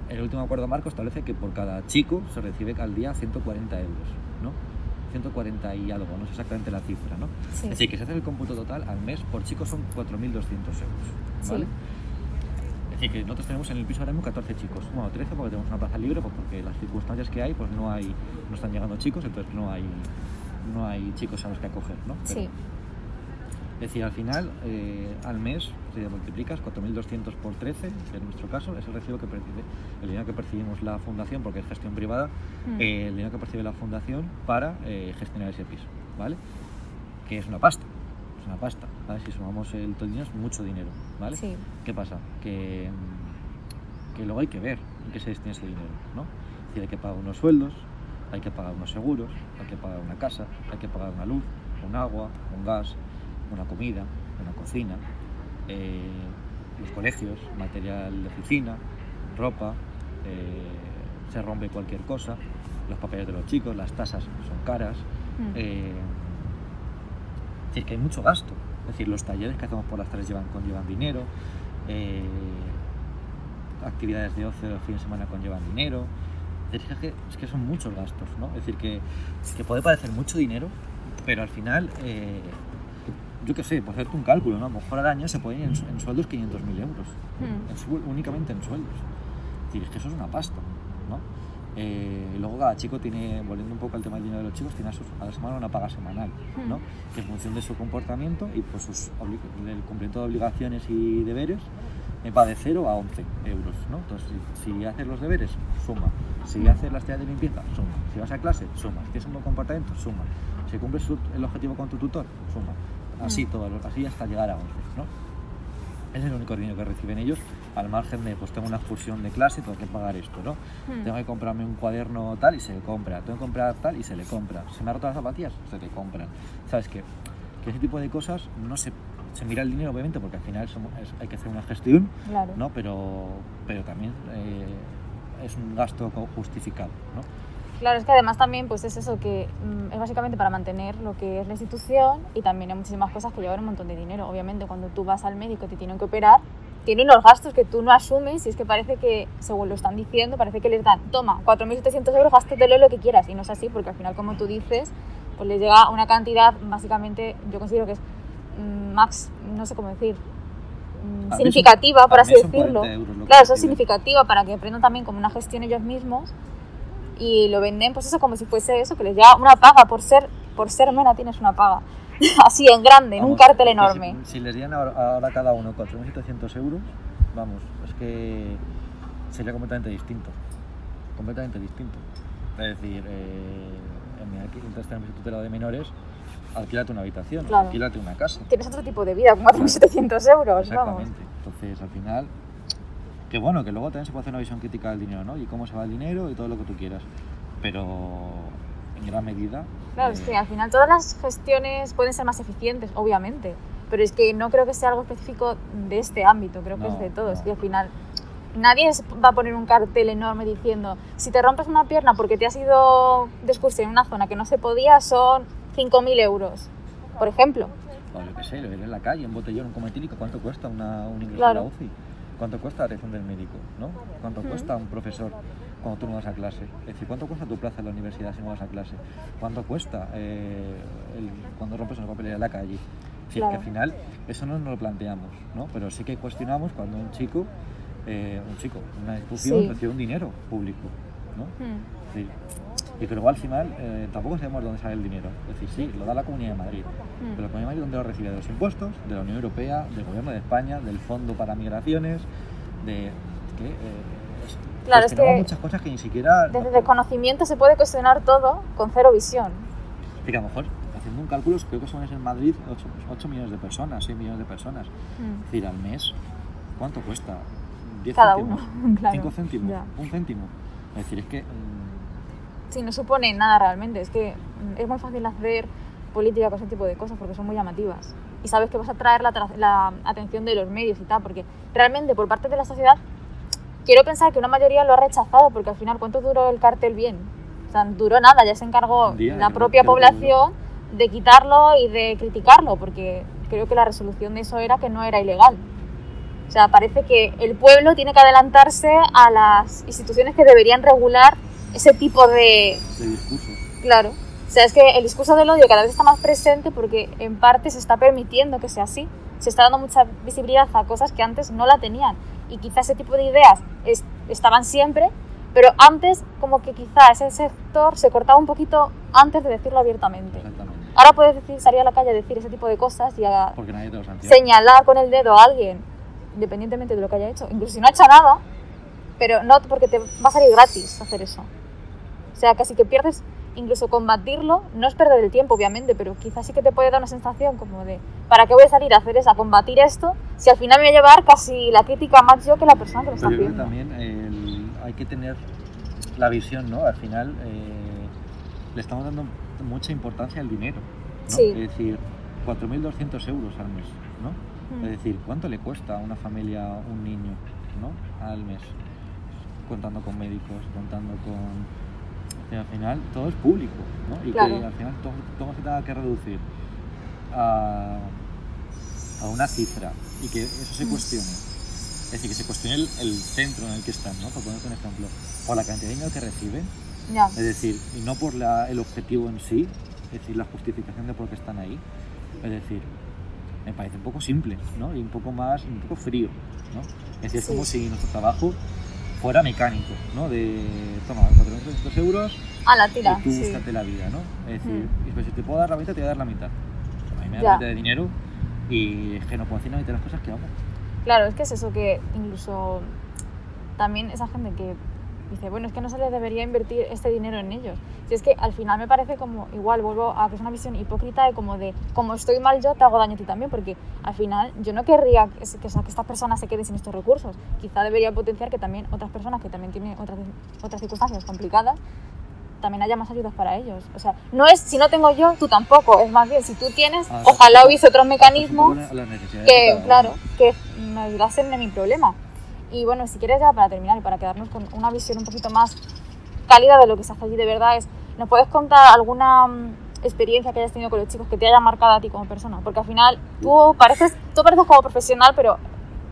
S4: El último acuerdo marco establece que por cada chico se recibe al día 140 euros. ¿no? 140 y algo, no sé exactamente la cifra. ¿no?
S3: Sí.
S4: Es decir, que se hace el cómputo total al mes por chico son 4.200 euros. ¿vale?
S3: Sí.
S4: Es decir, que nosotros tenemos en el piso ahora mismo 14 chicos. Bueno, 13 porque tenemos una plaza libre, pues porque las circunstancias que hay, pues no hay, no están llegando chicos, entonces no hay, no hay chicos a los que acoger, ¿no? Pero-
S3: Sí.
S4: es decir, al final, eh, al mes, si multiplicas 4.200 por 13, que en nuestro caso es el recibo que percibe, el dinero que percibimos la fundación, porque es gestión privada,
S3: Mm.
S4: eh, el dinero que percibe la fundación para eh, gestionar ese piso, ¿vale? Que es una pasta, es una pasta, ¿vale? Si sumamos el todo el dinero es mucho dinero, ¿vale?
S3: Sí.
S4: ¿Qué pasa? Que, que luego hay que ver en qué se destina ese dinero, ¿no? Es decir, hay que pagar unos sueldos, hay que pagar unos seguros, hay que pagar una casa, hay que pagar una luz, un agua, un gas, una comida, una cocina, eh, los colegios, material de oficina, ropa, eh, se rompe cualquier cosa, los papeles de los chicos, las tasas son caras,
S3: Mm.
S4: eh, es decir, que hay mucho gasto. Es decir, los talleres que hacemos por las tardes llevan, conllevan dinero, eh, actividades de ocio de fin de semana conllevan dinero. Es que, es que son muchos gastos, ¿no? Es decir, que, que puede parecer mucho dinero, pero al final, eh, yo qué sé, por hacerte un cálculo, ¿no? A lo mejor al año se pueden ir en, en sueldos 500.000 euros,
S3: Mm.
S4: en su- únicamente en sueldos. Es decir, es que eso es una pasta, ¿no? Eh, luego cada chico tiene, volviendo un poco al tema del dinero de los chicos, tiene a, sus- a la semana una paga semanal, ¿no? Que en función de su comportamiento y por sus del cumplimiento de obligaciones y deberes, eh, va de 0 a 11 euros, ¿no? Entonces, si, si haces los deberes, suma. Si haces las tareas de limpieza, suma. Si vas a clase, suma. Si tienes un buen comportamiento, suma. Si cumples su- el objetivo con tu tutor, suma. Así todo, así hasta llegar a 11, ¿no? Es el único dinero que reciben ellos, al margen de, pues tengo una excursión de clase, tengo que pagar esto, ¿no?
S3: Mm.
S4: Tengo que comprarme un cuaderno tal y se le compra, tengo que comprar tal y se le compra. ¿Se me ha roto las zapatillas? Se le compran. ¿Sabes qué? Que ese tipo de cosas no se, se mira el dinero, obviamente, porque al final somos- es- hay que hacer una gestión,
S3: Claro.
S4: ¿no? Pero, pero también eh, es un gasto justificado, ¿no?
S3: Claro, es que además también pues es eso que mm, es básicamente para mantener lo que es la institución y también hay muchísimas cosas que llevan un montón de dinero. Obviamente cuando tú vas al médico te tienen que operar, tienen unos gastos que tú no asumes y es que parece que, según lo están diciendo, parece que les dan, toma, 4.700 euros, gástatelo lo que quieras y no es así porque al final, como tú dices, pues les llega una cantidad básicamente, yo considero que es mm, max, no sé cómo decir, mm, significativa,
S4: son-
S3: por así decirlo.
S4: 40 euros lo que
S3: Claro, eso es significativa para que aprendan también como una gestión ellos mismos y lo venden pues eso como si fuese eso, que les llega una paga por ser, por ser mena tienes una paga. Así en grande, en un
S4: Vamos,
S3: cartel enorme.
S4: Si, si les dieran ahora, ahora cada uno 4.700 euros, vamos, es que sería completamente distinto. Completamente distinto. Es decir, eh, en mi tenemos el tutelado de menores, alquílate una habitación,
S3: Claro.
S4: alquílate una casa.
S3: Tienes otro tipo de vida con 4.700 euros, vamos.
S4: Exactamente. Entonces, al final, que bueno, que luego también se puede hacer una visión crítica del dinero, ¿no? Y cómo se va el dinero y todo lo que tú quieras. Pero en gran medida.
S3: Claro, es que al final todas las gestiones pueden ser más eficientes, obviamente, pero es que no creo que sea algo específico de este ámbito, creo que
S4: No,
S3: es de todos.
S4: no.
S3: Y al final nadie va a poner un cartel enorme diciendo, si te rompes una pierna porque te has ido de excursión en una zona que no se podía, son 5.000 euros, por ejemplo.
S4: O yo qué sé, lo veré en la calle, un botellón, un coma etílico, ¿cuánto cuesta una, un ingreso
S3: Claro.
S4: a la UCI? ¿Cuánto cuesta la atención del médico? ¿no? ¿Cuánto cuesta un profesor cuando tú no vas a clase? Es decir, ¿cuánto cuesta tu plaza en la universidad si no vas a clase? ¿Cuánto cuesta eh, el- cuando rompes una papelera en la calle? Es decir,
S3: Claro.
S4: que al final eso no nos lo planteamos, ¿no? Pero sí que cuestionamos cuando un chico, eh, un chico, una institución
S3: Sí.
S4: recibe un dinero público, ¿no?
S3: Hmm.
S4: Sí. y que luego al final eh, tampoco sabemos de dónde sale el dinero. Es decir, sí, lo da la Comunidad de Madrid,
S3: Mm.
S4: pero la Comunidad de Madrid ¿dónde lo recibe? De los impuestos, de la Unión Europea, del Gobierno de España, del Fondo para Migraciones, de... que, eh,
S3: Claro, es
S4: cuestionamos
S3: que
S4: muchas cosas que ni siquiera...
S3: Desde desconocimiento se puede cuestionar todo con cero visión.
S4: Y que a lo mejor, haciendo un cálculo, creo que son en Madrid 8, millones de personas, 6 millones de personas. Es decir, al mes, ¿cuánto cuesta? 10
S3: Cada
S4: céntimos,
S3: uno, claro.
S4: 5 céntimos,
S3: Ya.
S4: un céntimo. Es decir, es que... mm,
S3: Sí, no supone nada realmente. Es que mm, es muy fácil hacer política con ese tipo de cosas porque son muy llamativas. Y sabes que vas a atraer la, la atención de los medios y tal, porque realmente por parte de la sociedad quiero pensar que una mayoría lo ha rechazado porque al final, ¿cuánto duró el cartel bien? O sea, duró nada, ya se encargó
S4: día,
S3: la propia población de quitarlo y de criticarlo, porque creo que la resolución de eso era que no era ilegal. O sea, parece que el pueblo tiene que adelantarse a las instituciones que deberían regular ese tipo de,
S4: de discurso.
S3: Claro. O sea, es que el discurso del odio cada vez está más presente porque en parte se está permitiendo que sea así. Se está dando mucha visibilidad a cosas que antes no la tenían. Y quizá ese tipo de ideas es- estaban siempre, pero antes como que quizá ese sector se cortaba un poquito antes de decirlo abiertamente. Ahora puedes decir, salir a la calle a decir ese tipo de cosas y a señalar con el dedo a alguien, independientemente de lo que haya hecho, incluso si no ha hecho nada, pero no porque te va a salir gratis hacer eso. O sea, casi que pierdes, incluso combatirlo, no es perder el tiempo, obviamente, pero quizás sí que te puede dar una sensación como de, ¿para qué voy a salir a hacer eso, a combatir esto, si al final me voy a llevar casi la crítica más yo que la persona que lo está
S4: Pero yo creo que
S3: haciendo?
S4: también el- hay que tener la visión, ¿no? Al final eh, le estamos dando mucha importancia al dinero, ¿no?
S3: Sí.
S4: Es decir, 4.200 euros al mes, ¿no?
S3: Mm.
S4: Es decir, ¿cuánto le cuesta a una familia un niño, ¿no? Al mes, contando con médicos, contando con... que al final todo es público, ¿no? Y
S3: Claro.
S4: que al final todo, todo se tenga que reducir a, a una cifra y que eso se
S3: Mm.
S4: cuestione. Es decir, que se cuestione el, el centro en el que están, ¿no? Por ponerte un ejemplo. Por la cantidad de dinero que reciben,
S3: Ya.
S4: es decir, y no por la- el objetivo en sí, es decir, la justificación de por qué están ahí. Es decir, me parece un poco simple, ¿no? Y un poco más, un poco frío, ¿no? Es decir, es
S3: Sí.
S4: como si nuestro trabajo fuera mecánico, ¿no? De, toma, 400 euros
S3: A la tira,
S4: y tú
S3: sí.
S4: búscate la vida, ¿no? Es decir,
S3: Mm.
S4: pues, si te puedo dar la mitad, te voy a dar la mitad. A mí me da la mitad de dinero y es que no puedo hacer la mitad de las cosas que hago.
S3: Claro, es que es eso que incluso también esa gente que dice, bueno, es que no se le debería invertir este dinero en ellos. Si es que al final me parece como, igual vuelvo a que es una visión hipócrita de como de, como estoy mal yo, te hago daño a ti también, porque al final yo no querría que, que, que estas personas se queden sin estos recursos. Quizá debería potenciar que también otras personas que también tienen otras, otras circunstancias complicadas, también haya más ayudas para ellos. O sea, no es, si no tengo yo, tú tampoco. Es más bien, si tú tienes,
S4: Ah,
S3: ojalá hubiese otros mecanismos
S4: poco a las necesidades de
S3: que, claro, que me ayudasen en mi problema. Y bueno, si quieres ya para terminar y para quedarnos con una visión un poquito más cálida de lo que se hace allí de verdad es, ¿nos puedes contar alguna mm, experiencia que hayas tenido con los chicos que te haya marcado a ti como persona? Porque al final tú pareces, tú pareces como profesional, pero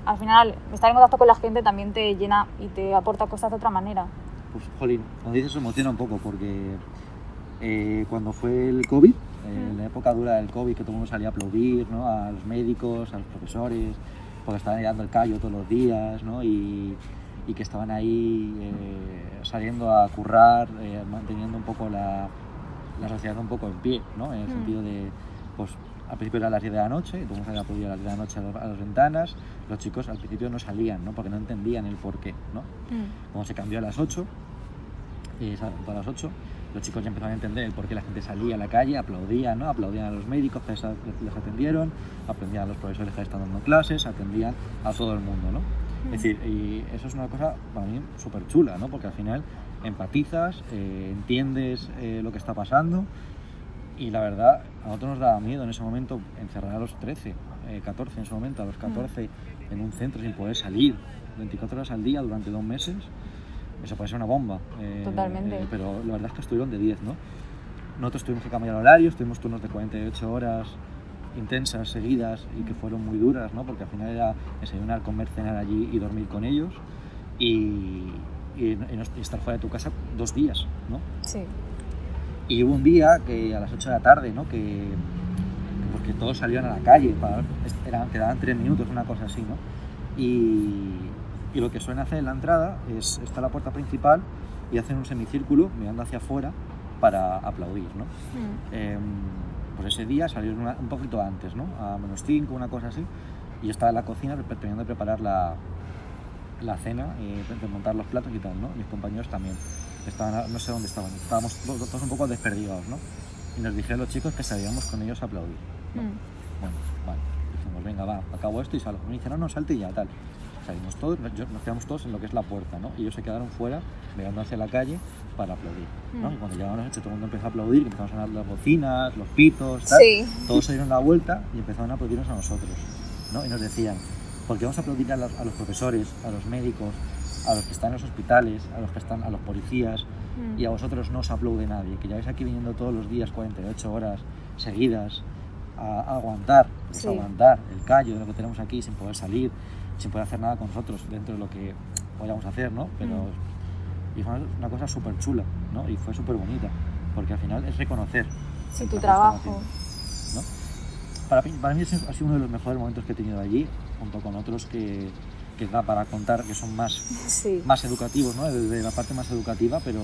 S3: al final estar en contacto con la gente también te llena y te aporta cosas de otra manera.
S4: Pues, jolín, cuando dices eso emociona un poco porque eh, cuando fue el COVID, eh, en la época dura del COVID, que todo el mundo salía a aplaudir ¿no? a los médicos, a los profesores, porque estaban dando el callo todos los días ¿no? y, y que estaban ahí eh, saliendo a currar, eh, manteniendo un poco la, la sociedad un poco en pie, ¿no? en el
S3: Mm.
S4: sentido de, pues al principio era a las 10 de la noche, todo el mundo aplaudir a las 10 de la noche a, los- a las ventanas, los chicos al principio no salían, ¿no? porque no entendían el porqué. ¿no? Cuando se cambió a las 8, eh, a las 8, los chicos ya empezaron a entender el por qué la gente salía a la calle, aplaudían, ¿no? Aplaudían a los médicos que les atendieron, aplaudían a los profesores que estaban dando clases, atendían a todo el mundo, ¿no? Es decir, y eso es una cosa para mí súper chula, ¿no? Porque al final empatizas, eh, entiendes eh, lo que está pasando y la verdad, a nosotros nos daba miedo en ese momento encerrar a los 13, eh, 14 en ese momento, a los 14 en un centro sin poder salir 24 horas al día durante dos meses. Eso puede ser una bomba. eh,
S3: Totalmente.
S4: eh, pero la verdad es que estuvieron de 10, ¿no? Nosotros tuvimos que cambiar horarios, tuvimos turnos de 48 horas intensas, seguidas y que fueron muy duras, ¿no? Porque al final era desayunar, comer, cenar allí y dormir con ellos y, y- y estar fuera de tu casa dos días, ¿no?
S3: Sí.
S4: Y hubo un día que a las 8 de la tarde, ¿no? Que, porque todos salían a la calle, para, eran, quedaban tres minutos, una cosa así, ¿no? Y, y lo que suelen hacer en la entrada es, está la puerta principal y hacen un semicírculo mirando hacia afuera para aplaudir, ¿no?
S3: Mm.
S4: Em, pues ese día salieron una- un poquito antes, ¿no? A menos 5, una cosa así. Y yo estaba en la cocina terminando de preparar la, la cena, y de montar los platos y tal, ¿no? Mis compañeros también. Estaban, no sé dónde estaban, estábamos to- todos un poco desperdigados, ¿no? Y nos dijeron los chicos que salíamos con ellos a aplaudir. ¿no?
S3: Mm.
S4: Bueno, vale. Dijimos, venga, va, acabo esto y salgo. Me dicen, no, no, salte y ya, tal. Salimos todos, nos quedamos todos en lo que es la puerta, ¿no? Y ellos se quedaron fuera, mirando hacia la calle para aplaudir, ¿no?
S3: Mm.
S4: Y cuando llegamos la noche todo el mundo empezó a aplaudir, que empezaron a sonar las bocinas, los pitos, tal.
S3: Sí.
S4: Todos se dieron la vuelta y empezaron a aplaudirnos a nosotros, ¿no? Y nos decían, ¿por qué vamos a aplaudir a los, a los profesores, a los médicos, a los que están en los hospitales, a los que están, a los policías,
S3: Mm.
S4: y a vosotros no os aplaude nadie, que lleváis aquí viniendo todos los días 48 horas seguidas a, a aguantar, pues
S3: Sí.
S4: aguantar el callo de lo que tenemos aquí sin poder salir, sin poder hacer nada con nosotros dentro de lo que podamos hacer, ¿no? Pero
S3: Mm.
S4: y fue una cosa súper chula, ¿no? Y fue súper bonita, porque al final es reconocer
S3: Sí, tu
S4: trabajo haciendo, ¿no? Para mí, para mí ha sido uno de los mejores momentos que he tenido allí, junto con otros que, que da para contar que son más
S3: Sí.
S4: más educativos, ¿no? Desde la parte más educativa, pero,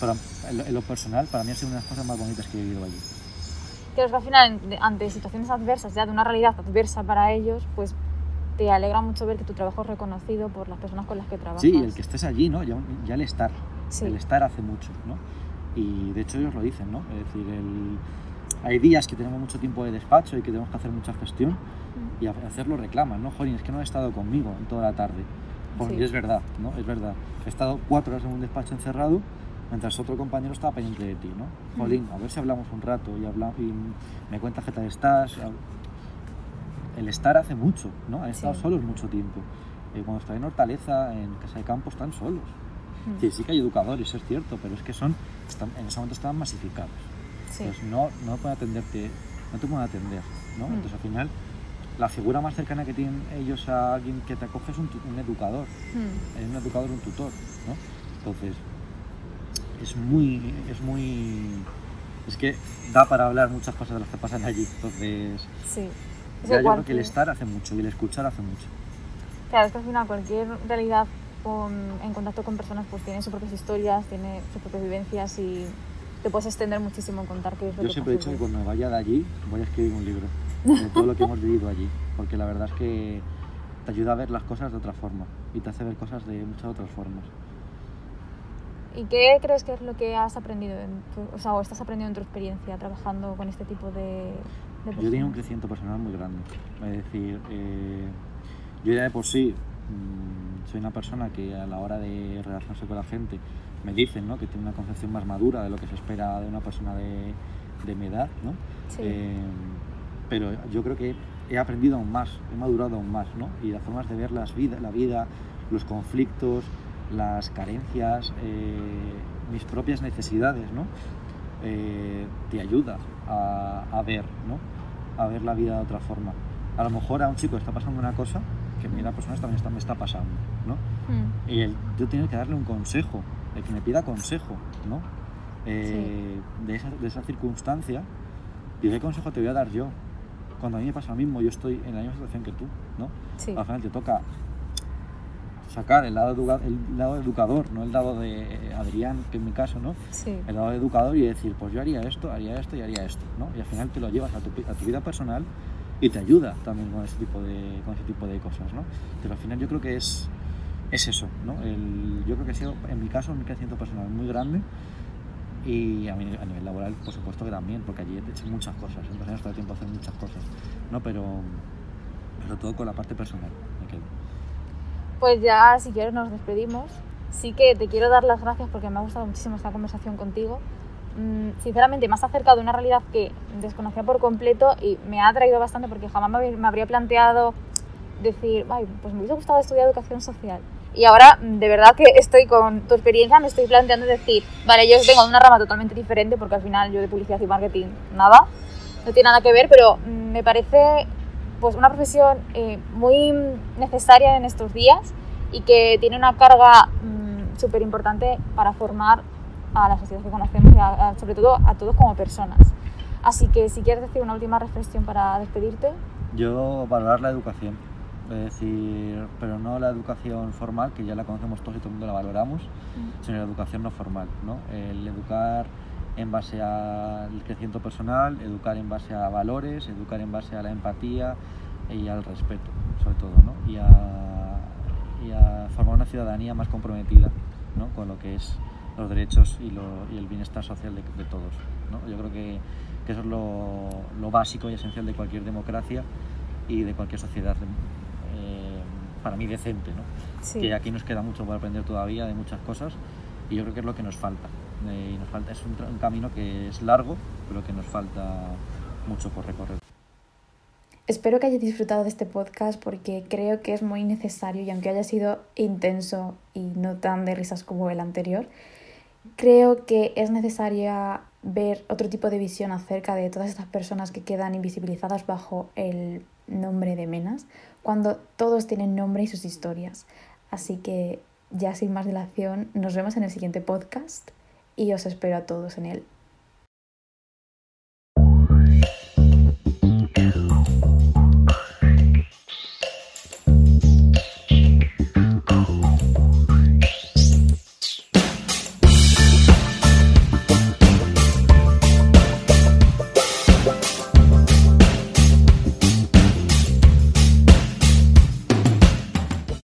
S4: pero en, lo, personal, para mí ha sido una de las cosas más bonitas que he vivido allí.
S3: Que al final, ante situaciones adversas, ya de una realidad adversa para ellos, pues te alegra mucho ver que tu trabajo es reconocido por las personas con las que trabajas.
S4: Sí, el que estés allí, ¿no? Ya, ya el estar,
S3: Sí.
S4: el estar hace mucho, ¿no? Y de hecho ellos lo dicen, ¿no? Es decir, el- hay días que tenemos mucho tiempo de despacho y que tenemos que hacer mucha gestión y hacerlo reclaman, ¿no? Jolín, es que no he estado conmigo en toda la tarde. Pues,
S3: Sí.
S4: Es verdad, ¿no? Es verdad. He estado cuatro horas en un despacho encerrado mientras otro compañero estaba pendiente de ti, ¿no? Jolín, a ver si hablamos un rato y, habla, y me cuentas qué tal estás. El estar hace mucho, ¿no? Han estado
S3: Sí.
S4: solos mucho tiempo. Eh, cuando están en Hortaleza, en Casa de Campo, están solos.
S3: Mm.
S4: Sí, sí que hay educadores, es cierto, pero es que son, están- en ese momento estaban masificados.
S3: Sí.
S4: Entonces no, no pueden atenderte, no te pueden atender, ¿no?
S3: Mm.
S4: Entonces al final la figura más cercana que tienen ellos a alguien que te acoge es un, un educador,
S3: Mm.
S4: es un educador, un tutor, ¿no? Entonces es muy, es muy, es que da para hablar muchas cosas de las que pasan allí. Entonces
S3: Sí.
S4: Ya yo creo que el estar hace mucho y el escuchar hace mucho.
S3: Claro, es que al final cualquier realidad con- en contacto con personas pues tiene sus propias historias, tiene sus propias vivencias y te puedes extender muchísimo en contar qué es lo
S4: Yo
S3: que
S4: siempre he dicho que cuando me vaya de allí voy a escribir un libro de todo lo que hemos vivido allí, porque la verdad es que te ayuda a ver las cosas de otra forma y te hace ver cosas de muchas otras formas.
S3: ¿Y qué crees que es lo que has aprendido, en tu- o sea, o estás aprendiendo en tu experiencia trabajando con este tipo de
S4: Yo he tenido un crecimiento personal muy grande. Es decir, eh, yo ya de por sí mm, soy una persona que a la hora de relacionarse con la gente me dicen ¿no? que tiene una concepción más madura de lo que se espera de una persona de, de mi edad. ¿no?
S3: Sí.
S4: Eh, pero yo creo que he aprendido aún más, he madurado aún más, ¿no? Y las formas de ver las vida, la vida, los conflictos, las carencias, eh, mis propias necesidades, ¿no? Eh, te ayuda a, a ver, ¿no? A ver la vida de otra forma. A lo mejor a un chico le está pasando una cosa que a mí la persona también está, me está pasando, ¿no?
S3: Mm.
S4: Y el, yo tengo que darle un consejo, el que me pida consejo, ¿no? Eh, de, esa, de esa circunstancia, ¿y qué consejo te voy a dar yo? Cuando a mí me pasa lo mismo, yo estoy en la misma situación que tú, ¿no?
S3: Sí.
S4: Al final te toca sacar el lado, educa- el lado educador, no el lado de Adrián, que en mi caso, ¿no?
S3: Sí.
S4: El lado educador y decir, pues yo haría esto, haría esto y haría esto, ¿no? Y al final te lo llevas a tu, a tu vida personal y te ayuda también con ese tipo de, con ese tipo de cosas, ¿no? Pero al final yo creo que es, es eso, ¿no? El- yo creo que ha sido, en mi caso, un crecimiento personal muy grande y a, mí- a nivel laboral, por supuesto que también, porque allí he hecho muchas cosas, en dos años todo el tiempo hacer muchas cosas, ¿no? Pero, pero todo con la parte personal.
S3: Pues ya, si quieres, nos despedimos. Sí que te quiero dar las gracias porque me ha gustado muchísimo esta conversación contigo. Mm, sinceramente, me has acercado a una realidad que desconocía por completo y me ha atraído bastante porque jamás me habría- planteado decir, "Ay, pues me hubiese gustado estudiar educación social. Y ahora, mm, de verdad que estoy con tu experiencia, me estoy planteando decir, vale, yo vengo de una rama totalmente diferente porque al final yo de publicidad y marketing nada, no tiene nada que ver, pero mm, me parece pues una profesión eh, muy necesaria en estos días y que tiene una carga súper importante para formar a la sociedad que conocemos y a- a- sobre todo a todos como personas. Así que si quieres decir una última reflexión para despedirte.
S4: Yo valorar la educación, es decir, pero no la educación formal, que ya la conocemos todos y todo el mundo la valoramos, sino la educación no formal, ¿no? El educar en base al crecimiento personal, educar en base a valores, educar en base a la empatía y al respeto, sobre todo, ¿no? y, a, y a formar una ciudadanía más comprometida ¿no? con lo que es los derechos y, lo, y el bienestar social de, de todos. ¿no? Yo creo que, que eso es lo, lo, básico y esencial de cualquier democracia y de cualquier sociedad, eh, para mí, decente. ¿no?
S5: Sí.
S4: Que aquí nos queda mucho por aprender todavía de muchas cosas y yo creo que es lo que nos falta. Eh, es un, camino que es largo, pero que nos falta mucho por recorrer.
S3: Espero que hayáis disfrutado de este podcast porque creo que es muy necesario y aunque haya sido intenso y no tan de risas como el anterior, creo que es necesaria ver otro tipo de visión acerca de todas estas personas que quedan invisibilizadas bajo el nombre de Menas, cuando todos tienen nombre y sus historias. Así que ya sin más dilación, nos vemos en el siguiente podcast y os espero a todos en él.